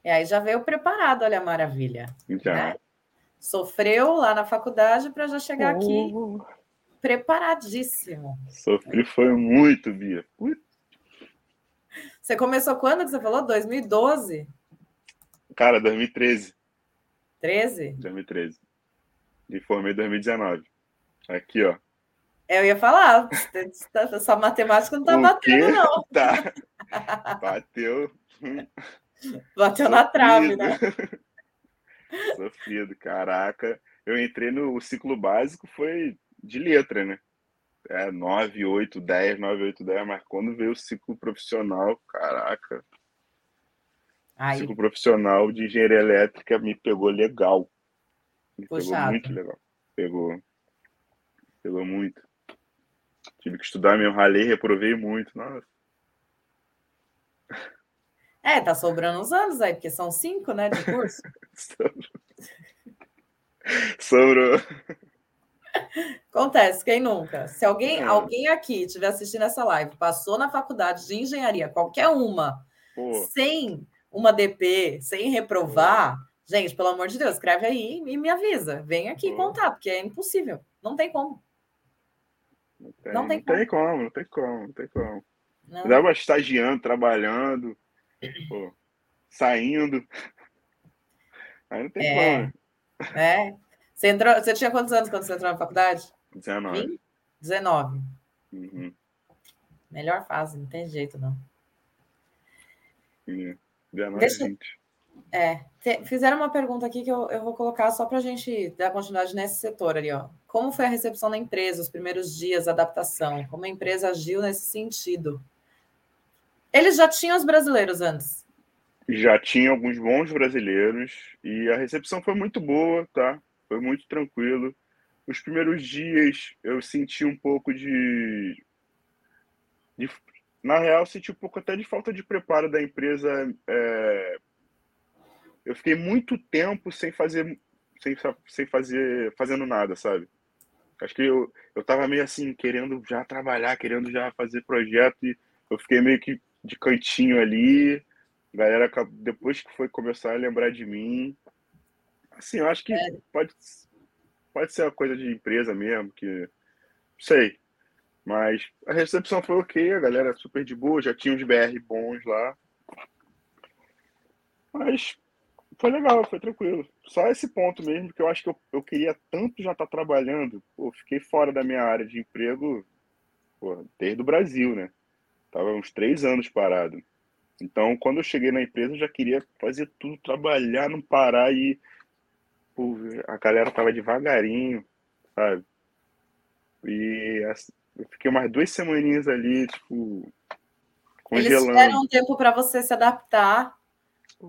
E aí já veio preparado, olha a maravilha. Já. Né? Sofreu lá na faculdade para já chegar oh. aqui preparadíssimo. Sofri foi muito, Bia. Você começou quando que você falou? 2012? Cara, 2013. 13? 2013. Me formei em 2019. Aqui, ó. Eu ia falar, essa matemática não tá o batendo, quê? não. Tá. Bateu. Bateu na trave, né? Sofrido, caraca. Eu entrei no ciclo básico, foi de letra, né? É 9, 8, 10, 9, 8, 10, mas quando veio o ciclo profissional, caraca. Aí. O ciclo profissional de engenharia elétrica me pegou legal. Me Puxado. pegou muito legal. Pegou. Pegou muito. Tive que estudar meu ralei, reprovei muito. Nossa. É, tá sobrando uns anos aí, porque são cinco, né, de curso. Sobrou. Acontece, quem nunca? Se alguém, é. alguém aqui estiver assistindo essa live, passou na faculdade de engenharia, qualquer uma, Pô. sem uma DP, sem reprovar, Pô. gente, pelo amor de Deus, escreve aí e me avisa. Vem aqui Pô. contar, porque é impossível. Não tem como. Não tem, não tem, não como. tem como, não tem como, não tem como. Não. Dava estagiando, trabalhando, pô, saindo. Aí não tem é, como. É. Você, entrou, você tinha quantos anos quando você entrou na faculdade? 19. 20? 19. Uhum. Melhor fase, não tem jeito, não. É. 19, Deixa... 20. É, te, fizeram uma pergunta aqui que eu, eu vou colocar só para a gente dar continuidade nesse setor ali, ó. Como foi a recepção da empresa, os primeiros dias, a adaptação? Como a empresa agiu nesse sentido? Eles já tinham os brasileiros antes? Já tinha alguns bons brasileiros e a recepção foi muito boa, tá? Foi muito tranquilo. Os primeiros dias eu senti um pouco de, de na real, senti um pouco até de falta de preparo da empresa é, eu fiquei muito tempo sem fazer, sem, sem fazer, fazendo nada, sabe? Acho que eu, eu tava meio assim, querendo já trabalhar, querendo já fazer projeto, e eu fiquei meio que de cantinho ali. A galera, depois que foi começar a lembrar de mim. Assim, eu acho que é. pode, pode ser uma coisa de empresa mesmo, que. Não sei. Mas a recepção foi ok, a galera super de boa, já tinha uns BR bons lá. Mas foi legal, foi tranquilo. Só esse ponto mesmo, que eu acho que eu, eu queria tanto já estar tá trabalhando. Pô, fiquei fora da minha área de emprego pô, desde o Brasil, né? Tava uns três anos parado. Então, quando eu cheguei na empresa, eu já queria fazer tudo, trabalhar, não parar e pô, a galera tava devagarinho, sabe? E assim, eu fiquei umas duas semaninhas ali, tipo, congelando. Eles tiveram um tempo para você se adaptar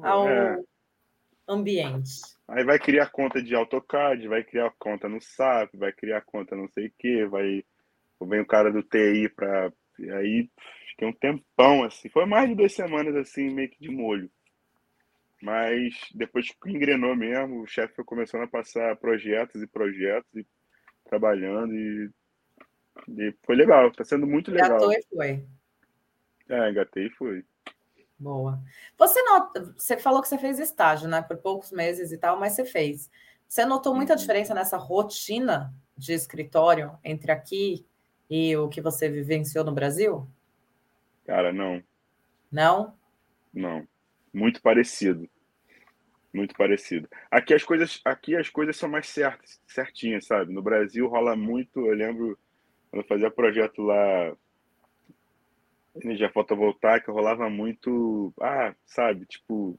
ao, é ambiente. Aí vai criar conta de AutoCAD, vai criar conta no SAP, vai criar conta não sei o que, vai vem o cara do TI para aí fiquei um tempão assim, foi mais de duas semanas assim meio que de molho. Mas depois que engrenou mesmo, o chefe foi começando a passar projetos e projetos e trabalhando e, e foi legal, tá sendo muito legal. Engatou e foi. É, engatei e foi. Boa. Você nota, você falou que você fez estágio, né? Por poucos meses e tal, mas você fez. Você notou muita uhum. diferença nessa rotina de escritório entre aqui e o que você vivenciou no Brasil? Cara, não. Não? Não. Muito parecido. Muito parecido. Aqui as coisas, aqui as coisas são mais certas, certinhas, sabe? No Brasil rola muito, eu lembro quando eu fazia projeto lá energia fotovoltaica rolava muito, ah, sabe, tipo,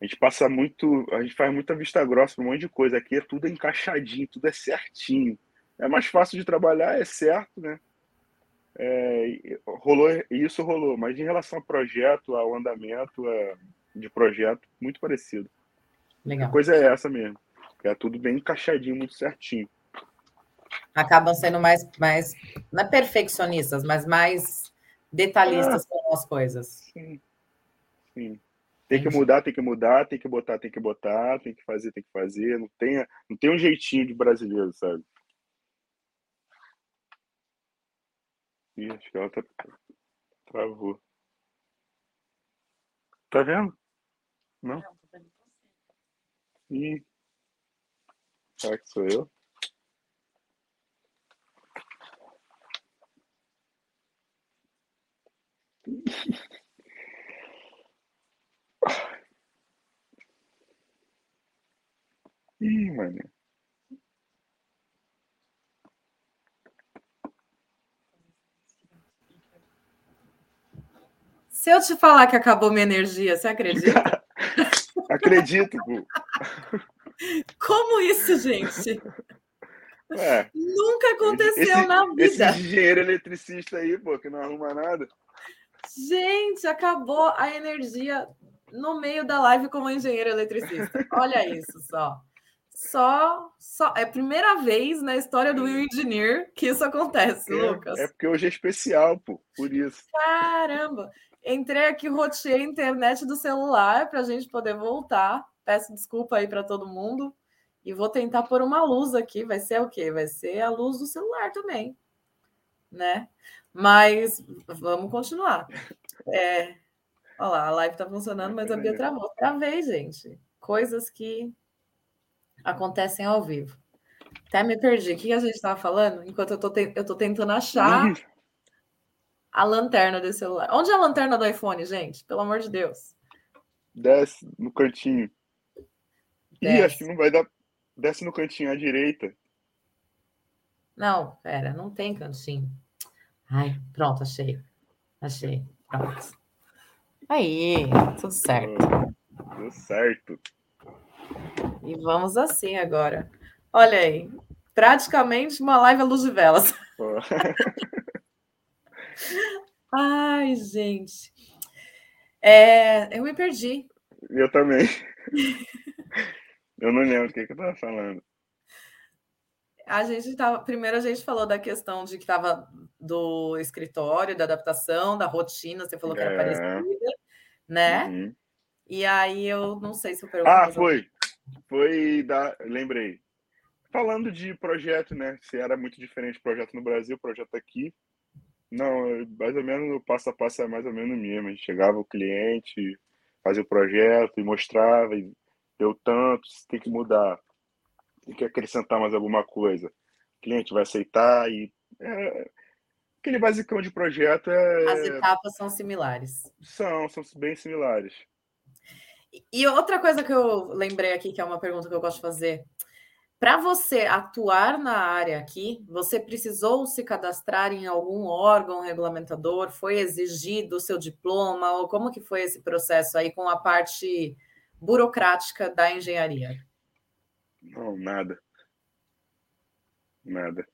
a gente passa muito, a gente faz muita vista grossa para um monte de coisa. Aqui é tudo encaixadinho, tudo é certinho. É mais fácil de trabalhar, é certo, né? É, rolou, isso rolou, mas em relação ao projeto, ao andamento é, de projeto, muito parecido. Legal. A coisa é essa mesmo. É tudo bem encaixadinho, muito certinho. Acabam sendo mais, mais não é perfeccionistas, mas mais detalhistas ah, com as coisas. Sim. Sim. Tem que mudar, tem que mudar, tem que botar, tem que botar, tem que fazer, tem que fazer. Não tem, não tem um jeitinho de brasileiro, sabe? Ih, acho que ela tá... travou. Tá vendo? Não? Ih. Será que sou eu? Ih, mano. Se eu te falar que acabou minha energia, você acredita? Acredito. Como isso, gente? É, Nunca aconteceu esse, na esse vida. engenheiro eletricista aí, pô, que não arruma nada. Gente, acabou a energia no meio da live como engenheiro eletricista. Olha isso só. Só, só é a primeira vez na história do Will Engineer que isso acontece, Lucas. É, é porque hoje é especial, pô, por isso. Caramba! Entrei aqui, roteei a internet do celular para a gente poder voltar. Peço desculpa aí para todo mundo. E vou tentar pôr uma luz aqui. Vai ser o quê? Vai ser a luz do celular também, né? Mas vamos continuar. É, olha lá, a live está funcionando, mas a Bia travou. Travei, gente. Coisas que acontecem ao vivo. Até me perdi. O que a gente estava falando? Enquanto eu tô, te... eu tô tentando achar a lanterna desse celular. Onde é a lanterna do iPhone, gente? Pelo amor de Deus. Desce no cantinho. Desce. Ih, acho que não vai dar. Desce no cantinho à direita. Não, pera, não tem cantinho. Ai, pronto, achei. Achei. Pronto. Aí, tudo certo. Deu certo. E vamos assim agora. Olha aí. Praticamente uma live à luz de velas. Ai, gente. É, eu me perdi. Eu também. Eu não lembro o que, que eu tava falando. A gente tava. Primeiro a gente falou da questão de que estava do escritório, da adaptação, da rotina, você falou que era É. parecida, né? Uhum. E aí eu não sei se eu pergunto. Ah, foi. Foi da. Lembrei. Falando de projeto, né? Se era muito diferente projeto no Brasil, projeto aqui. Não, mais ou menos o passo a passo é mais ou menos o mesmo. A gente chegava o cliente, fazia o projeto e mostrava, e deu tanto, tem que mudar, tem que acrescentar mais alguma coisa. O cliente vai aceitar e. é, aquele basicão de projeto é, As etapas são similares. são, são bem similares. E outra coisa que eu lembrei aqui, que é uma pergunta que eu gosto de fazer. Para você atuar na área aqui, você precisou se cadastrar em algum órgão regulamentador? Foi exigido o seu diploma? Ou como que foi esse processo aí com a parte burocrática da engenharia? Não, nada. Nada.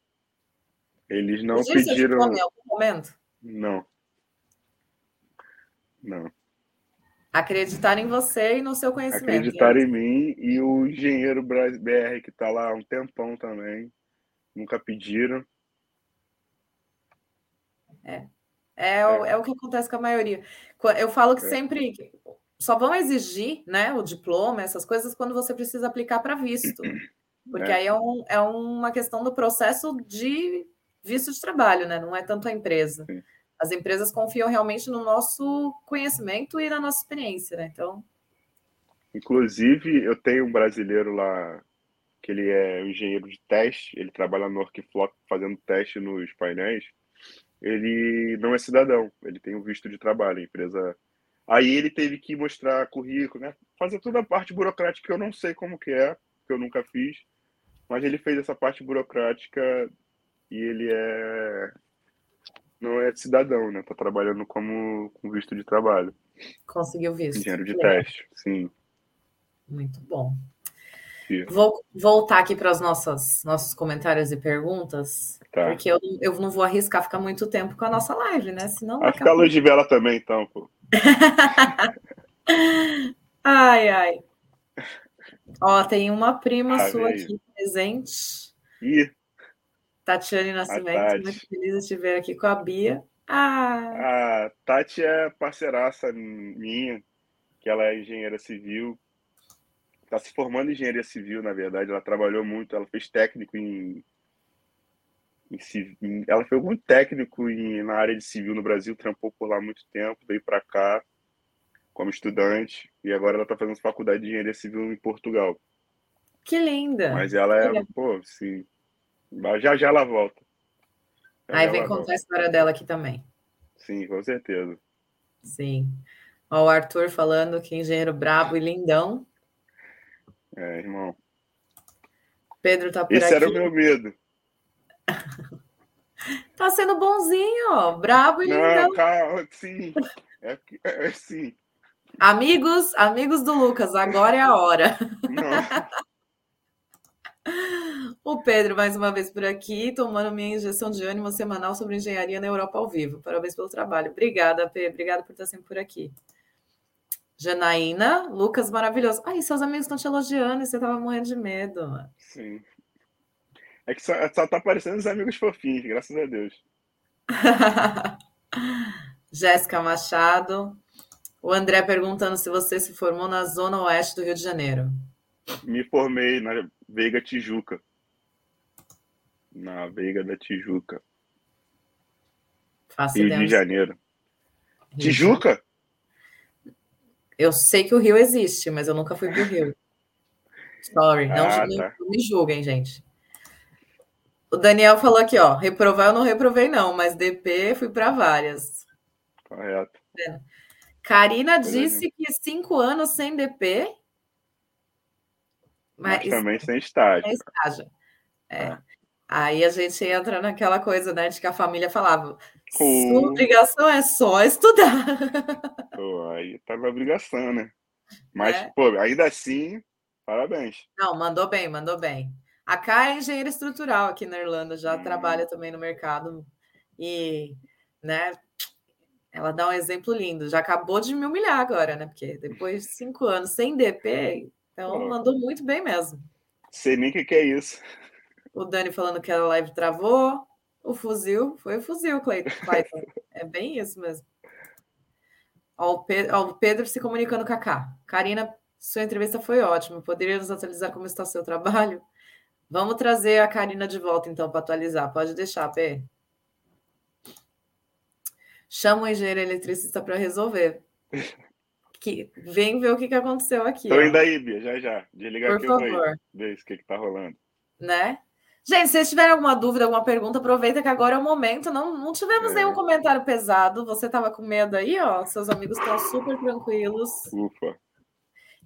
Eles não seu pediram. em algum momento? Não. Não. Acreditar em você e no seu conhecimento. Acreditar em mim e o engenheiro BR que está lá há um tempão também. Nunca pediram. É, o- é o que acontece com a maioria. Eu falo que É. sempre só vão exigir né, o diploma, essas coisas, quando você precisa aplicar para visto. Porque É. aí é, um- é uma questão do processo de visto de trabalho, né? Não é tanto a empresa. Sim. As empresas confiam realmente no nosso conhecimento e na nossa experiência, né? Então, Inclusive, eu tenho um brasileiro lá que ele é engenheiro de teste. Ele trabalha no Orkflock fazendo teste nos painéis. Ele não é cidadão. Ele tem um visto de trabalho. A empresa. Aí ele teve que mostrar currículo, né? Fazer toda a parte burocrática que eu não sei como que é, que eu nunca fiz. Mas ele fez essa parte burocrática e ele é não é cidadão, né? Tá trabalhando como com visto de trabalho, conseguiu visto. engenheiro de legal. teste. Sim. Muito bom. Sim. Vou voltar aqui para os nossos, nossos comentários e perguntas, Tá. porque eu, eu não vou arriscar ficar muito tempo com a nossa live, né? Senão Vai ficar a luz de vela também, então, pô. Ai, ai. Ó, tem uma prima Ah, sua aqui presente, Ih, Tatiane Nascimento. Muito feliz de te ver aqui com a Bia. Ah, a Tati é parceiraça minha, que ela é engenheira civil. Está se formando em engenharia civil, na verdade. Ela trabalhou muito, ela fez técnico em, ela foi algum técnico em, na área de civil no Brasil, trampou por lá muito tempo, veio para cá como estudante e agora ela está fazendo faculdade de engenharia civil em Portugal. Que linda! Mas ela é, pô, sim. Já já ela volta. Já Aí vem contar volta. a história dela aqui também. Sim, com certeza. Sim. Ó, o Arthur falando que engenheiro brabo e lindão. É, irmão. Pedro tá por Esse aqui. era o meu medo. tá sendo bonzinho, ó. Brabo e Não, lindão. Calma, sim. É, é, é, sim. Amigos, amigos do Lucas, agora é a hora. o Pedro, mais uma vez por aqui, tomando minha injeção de ânimo semanal sobre engenharia na Europa ao vivo. Parabéns pelo trabalho. Obrigada, Pedro. Obrigada por estar sempre por aqui. Janaína, Lucas, maravilhoso. Ai, seus amigos estão te elogiando e você estava morrendo de medo. Sim. É que só, só tá aparecendo os amigos fofinhos, graças a Deus. Jéssica Machado. O André perguntando se você se formou na zona oeste do Rio de Janeiro. Me formei na Veiga Tijuca. Na Veiga da Tijuca. Faço Rio de Janeiro. Rio. Tijuca? Eu sei que o Rio existe, mas eu nunca fui pro Rio. Sorry, não, ah, tá. não me julguem, gente. O Daniel falou aqui, ó, reprovar eu não reprovei não, mas DP fui para várias. Correto. É. Karina disse que cinco anos sem DP. Mas, mas também sem estágio. Sem estágio. É. é. Aí a gente entra naquela coisa, né, de que a família falava: sua obrigação é só estudar. Pô, aí tá na obrigação, né? Mas, é. pô, ainda assim, parabéns. Não, mandou bem, mandou bem. A Kai é engenheira estrutural aqui na Irlanda, já hum. trabalha também no mercado. E, né, ela dá um exemplo lindo. Já acabou de me humilhar agora, né? Porque depois de cinco anos sem DP, então pô. mandou muito bem mesmo. Sei nem o que, que é isso. O Dani falando que a live travou. O fuzil foi o fuzil, Clayton. é bem isso mesmo. Ó, o, Pedro, ó, o Pedro se comunicando com a K. Karina, sua entrevista foi ótima. Poderia nos atualizar como está o seu trabalho? Vamos trazer a Karina de volta, então, para atualizar. Pode deixar, Pê. Chama o engenheiro eletricista para resolver. Que, vem ver o que, que aconteceu aqui. Estou indo aí, Bia, já já. Desligar Por aqui favor. Ver o que está rolando. Né? Gente, se vocês tiverem alguma dúvida, alguma pergunta, aproveita que agora é o momento. Não, não tivemos é. nenhum comentário pesado. Você estava com medo aí, ó. Seus amigos estão super tranquilos. Ufa.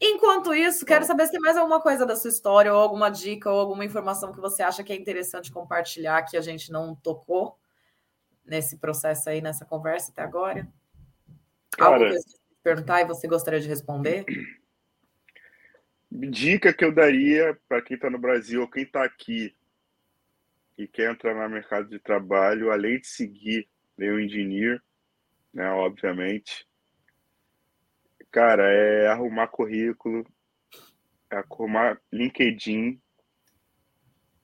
Enquanto isso, quero saber se tem mais alguma coisa da sua história, ou alguma dica, ou alguma informação que você acha que é interessante compartilhar que a gente não tocou nesse processo aí, nessa conversa até agora. Cara, Algo que você perguntar e você gostaria de responder? Dica que eu daria para quem está no Brasil ou quem está aqui e quer entrar no mercado de trabalho, além de seguir o engineer, né, obviamente, cara, é arrumar currículo, é arrumar LinkedIn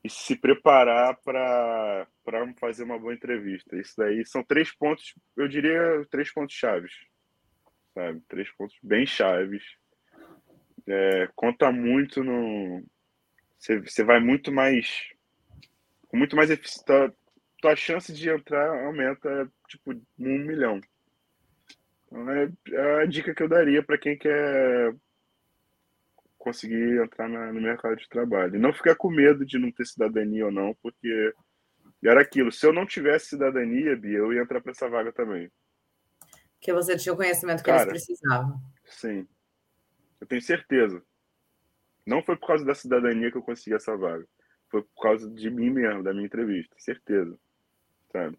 e se preparar para fazer uma boa entrevista. Isso daí são três pontos, eu diria três pontos chaves, sabe? Três pontos bem chaves. É, conta muito no. Você vai muito mais com muito mais eficiência. Tua, chance de entrar aumenta tipo um milhão. Então é, é a dica que eu daria para quem quer conseguir entrar na, no mercado de trabalho. E não ficar com medo de não ter cidadania ou não, porque era aquilo. Se eu não tivesse cidadania, Bia, eu ia entrar para essa vaga também. Que você tinha o conhecimento que Cara, eles precisavam. Sim. Eu tenho certeza. Não foi por causa da cidadania que eu consegui essa vaga foi por causa de mim mesmo, da minha entrevista, certeza. Sabe?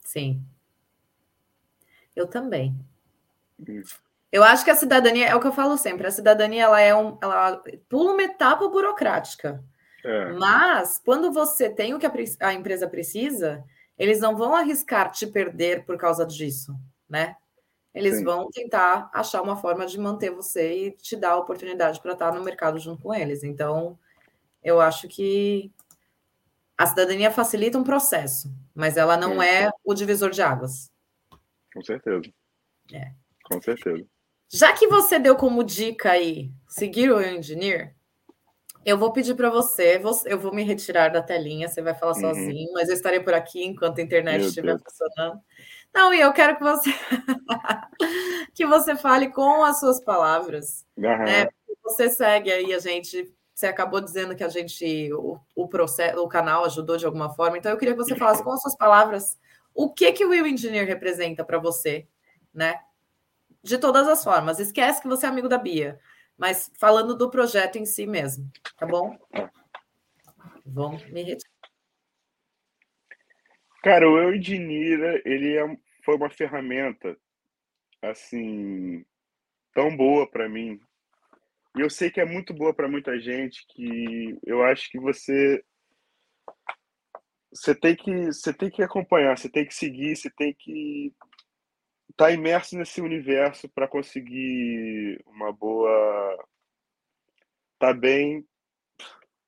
Sim. Eu também. Hum. Eu acho que a cidadania, é o que eu falo sempre, a cidadania ela é um, ela pula uma etapa burocrática. É. Mas quando você tem o que a, a, empresa precisa, eles não vão arriscar te perder por causa disso, né? Eles Sim. vão tentar achar uma forma de manter você e te dar a oportunidade para estar no mercado junto com eles. Então, eu acho que a cidadania facilita um processo, mas ela não é, é o divisor de águas. Com certeza. É. Com certeza. Já que você deu como dica aí seguir o engineer, Eu vou pedir para você, eu vou me retirar da telinha, você vai falar uhum. sozinho, mas eu estarei por aqui enquanto a internet Meu estiver Deus. funcionando. Não, e eu quero que você que você fale com as suas palavras. Uhum. Né? Você segue aí a gente. Você acabou dizendo que a gente, o, o processo, o canal ajudou de alguma forma. Então eu queria que você falasse com as suas palavras o que que o Will Engineer representa para você, né? De todas as formas. Esquece que você é amigo da Bia, mas falando do projeto em si mesmo, tá bom? Vamos me retirar. Cara, o Eu Engineer, ele é, foi uma ferramenta assim tão boa para mim. E eu sei que é muito boa para muita gente que eu acho que você você tem que você tem que acompanhar, você tem que seguir, você tem que estar tá imerso nesse universo para conseguir uma boa tá bem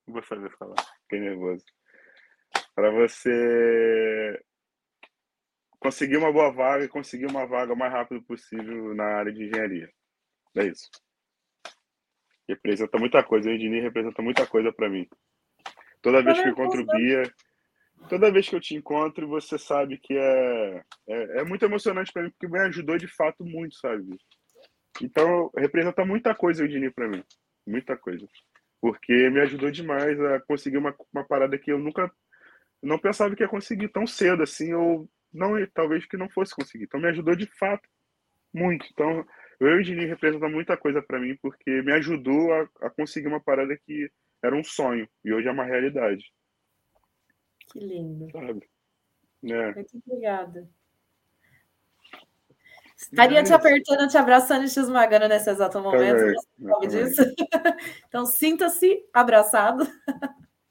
vou fazer falar, fiquei nervoso. Para você conseguir uma boa vaga e conseguir uma vaga o mais rápido possível na área de engenharia. É isso. Representa muita coisa. O engenharia representa muita coisa para mim. Toda vez que eu encontro o Bia, toda vez que eu te encontro, você sabe que é, é, é muito emocionante para mim, porque me ajudou de fato muito, sabe? Então, representa muita coisa o engenharia para mim. Muita coisa. Porque me ajudou demais a conseguir uma, uma parada que eu nunca não pensava que ia conseguir tão cedo assim, ou não, talvez que não fosse conseguir. Então me ajudou de fato muito. Então, o Eugenie representa muita coisa para mim porque me ajudou a, a, conseguir uma parada que era um sonho e hoje é uma realidade. Que lindo. Sabe? É. Muito obrigada. Estaria te apertando, te abraçando e te esmagando nesse exato momento. Também, você sabe disso? então, sinta-se abraçado.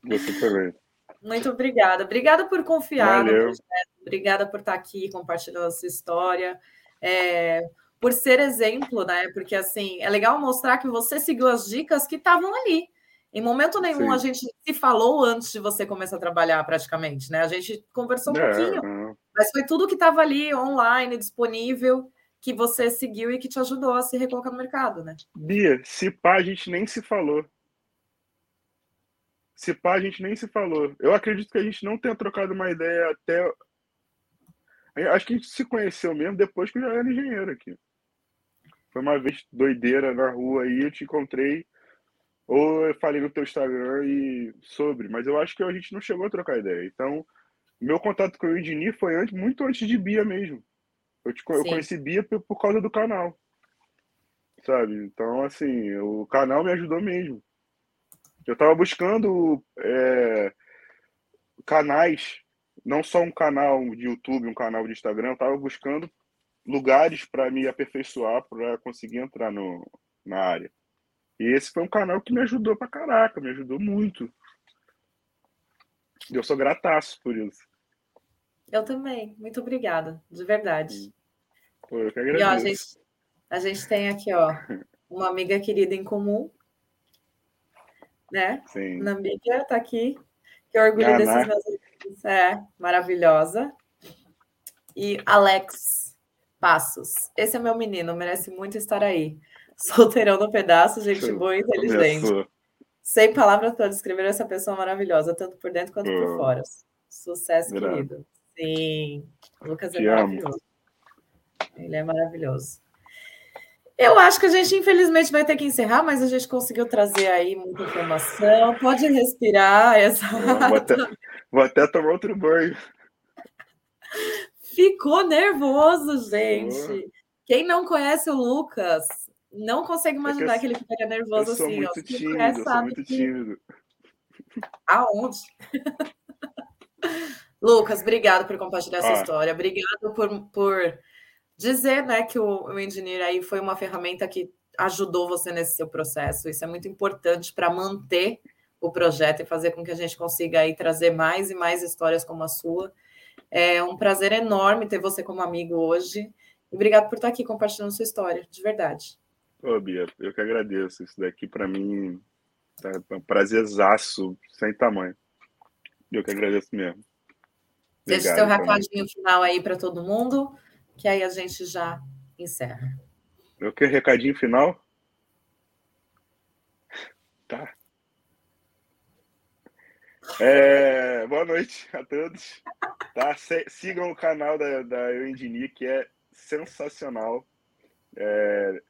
Você também. Muito obrigada. Obrigada por confiar Valeu. no projeto. Obrigada por estar aqui compartilhando a sua história. É, por ser exemplo, né? Porque assim, é legal mostrar que você seguiu as dicas que estavam ali. Em momento nenhum Sim. a gente se falou antes de você começar a trabalhar praticamente, né? A gente conversou um é, pouquinho, é. mas foi tudo que estava ali online, disponível, que você seguiu e que te ajudou a se recolocar no mercado, né? Bia, se pá, a gente nem se falou. Se pá, a gente nem se falou. Eu acredito que a gente não tenha trocado uma ideia até. Acho que a gente se conheceu mesmo depois que eu já era engenheiro aqui. Foi uma vez doideira na rua aí, eu te encontrei. Ou eu falei no teu Instagram e sobre, mas eu acho que a gente não chegou a trocar ideia. Então, meu contato com o Ednir foi antes, muito antes de Bia mesmo. Eu, te, eu conheci Bia por, por causa do canal. Sabe? Então, assim, o canal me ajudou mesmo. Eu estava buscando é, canais, não só um canal de YouTube, um canal de Instagram, eu estava buscando lugares para me aperfeiçoar, para conseguir entrar no, na área. E esse foi um canal que me ajudou pra caraca, me ajudou muito. Eu sou grataço por isso. Eu também, muito obrigada, de verdade. Pô, eu que agradeço. E, ó, a, gente, a gente tem aqui, ó, uma amiga querida em comum, né? Sim. Namíbia está aqui. Que orgulho desses meus amigos. É, maravilhosa. E Alex Passos. Esse é meu menino, merece muito estar aí. Solteirão no pedaço, gente boa e inteligente. Começou. Sem palavras para descrever essa pessoa maravilhosa, tanto por dentro quanto por fora. Sucesso, querido. Sim. O Lucas é Te maravilhoso. Amo. Ele é maravilhoso. Eu acho que a gente, infelizmente, vai ter que encerrar, mas a gente conseguiu trazer aí muita informação. Pode respirar. Essa... Vou, até, vou até tomar outro banho. Ficou nervoso, gente. Quem não conhece o Lucas não consegue imaginar é que, eu, que, ele ficaria nervoso eu sou assim. Muito tímido, eu sou muito tímido. Aonde? Lucas, obrigado por compartilhar essa história. Obrigado por, por dizer né, que o, o Engineer aí foi uma ferramenta que ajudou você nesse seu processo. Isso é muito importante para manter o projeto e fazer com que a gente consiga aí trazer mais e mais histórias como a sua. É um prazer enorme ter você como amigo hoje. Obrigado por estar aqui compartilhando sua história, de verdade. Ô, Bia, eu que agradeço. Isso daqui para mim é um prazerzaço sem tamanho. Eu que agradeço mesmo. Deixa o seu recadinho final aí para todo mundo que aí a gente já encerra. Eu quero recadinho final? Tá. É, boa noite a todos. Tá? Sigam o canal da, da Eu Engineer, que é sensacional. É,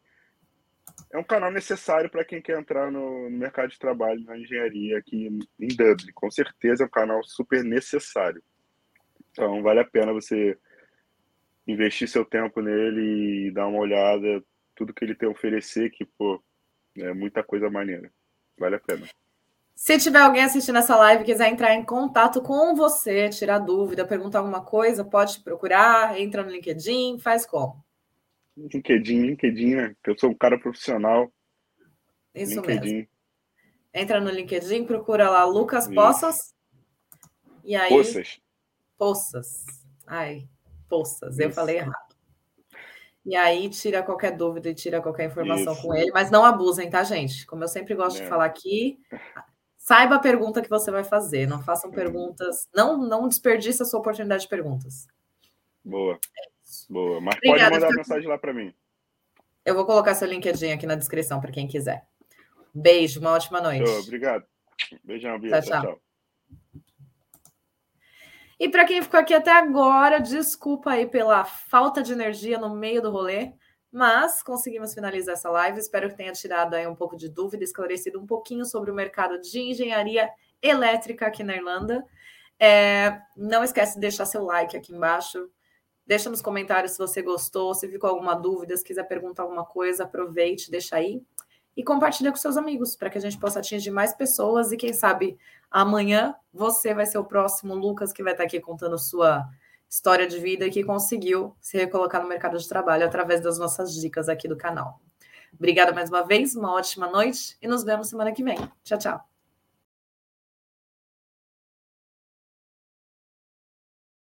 é um canal necessário para quem quer entrar no, no, mercado de trabalho na engenharia aqui em Dublin. Com certeza é um canal super necessário. Então vale a pena você investir seu tempo nele e dar uma olhada tudo que ele tem a oferecer, que pô, é muita coisa maneira. Vale a pena. Se tiver alguém assistindo essa live e quiser entrar em contato com você, tirar dúvida, perguntar alguma coisa, pode procurar, entra no LinkedIn, faz como? LinkedIn, LinkedIn, né? Que eu sou um cara profissional. Isso LinkedIn. mesmo. Entra no LinkedIn, procura lá Lucas Isso. Poças. E aí. Poças. Poças. Ai, Poças, Isso. eu falei errado. E aí tira qualquer dúvida e tira qualquer informação Isso. com ele, mas não abusem, tá, gente? Como eu sempre gosto é. de falar aqui, saiba a pergunta que você vai fazer, não façam perguntas, não não desperdice a sua oportunidade de perguntas. Boa. Boa. Mas Obrigada, pode mandar mensagem lá para mim. Eu vou colocar seu LinkedIn aqui na descrição para quem quiser. Beijo, uma ótima noite. obrigado. Beijão, Bia. tchau. tchau. tchau. E para quem ficou aqui até agora, desculpa aí pela falta de energia no meio do rolê, mas conseguimos finalizar essa live. Espero que tenha tirado aí um pouco de dúvida, esclarecido um pouquinho sobre o mercado de engenharia elétrica aqui na Irlanda. É, não esquece de deixar seu like aqui embaixo, Deixa nos comentários se você gostou, se ficou alguma dúvida, se quiser perguntar alguma coisa, aproveite, deixa aí. E compartilha com seus amigos, para que a gente possa atingir mais pessoas. E quem sabe amanhã você vai ser o próximo Lucas que vai estar aqui contando sua história de vida e que conseguiu se recolocar no mercado de trabalho através das nossas dicas aqui do canal. Obrigada mais uma vez, uma ótima noite e nos vemos semana que vem. Tchau, tchau.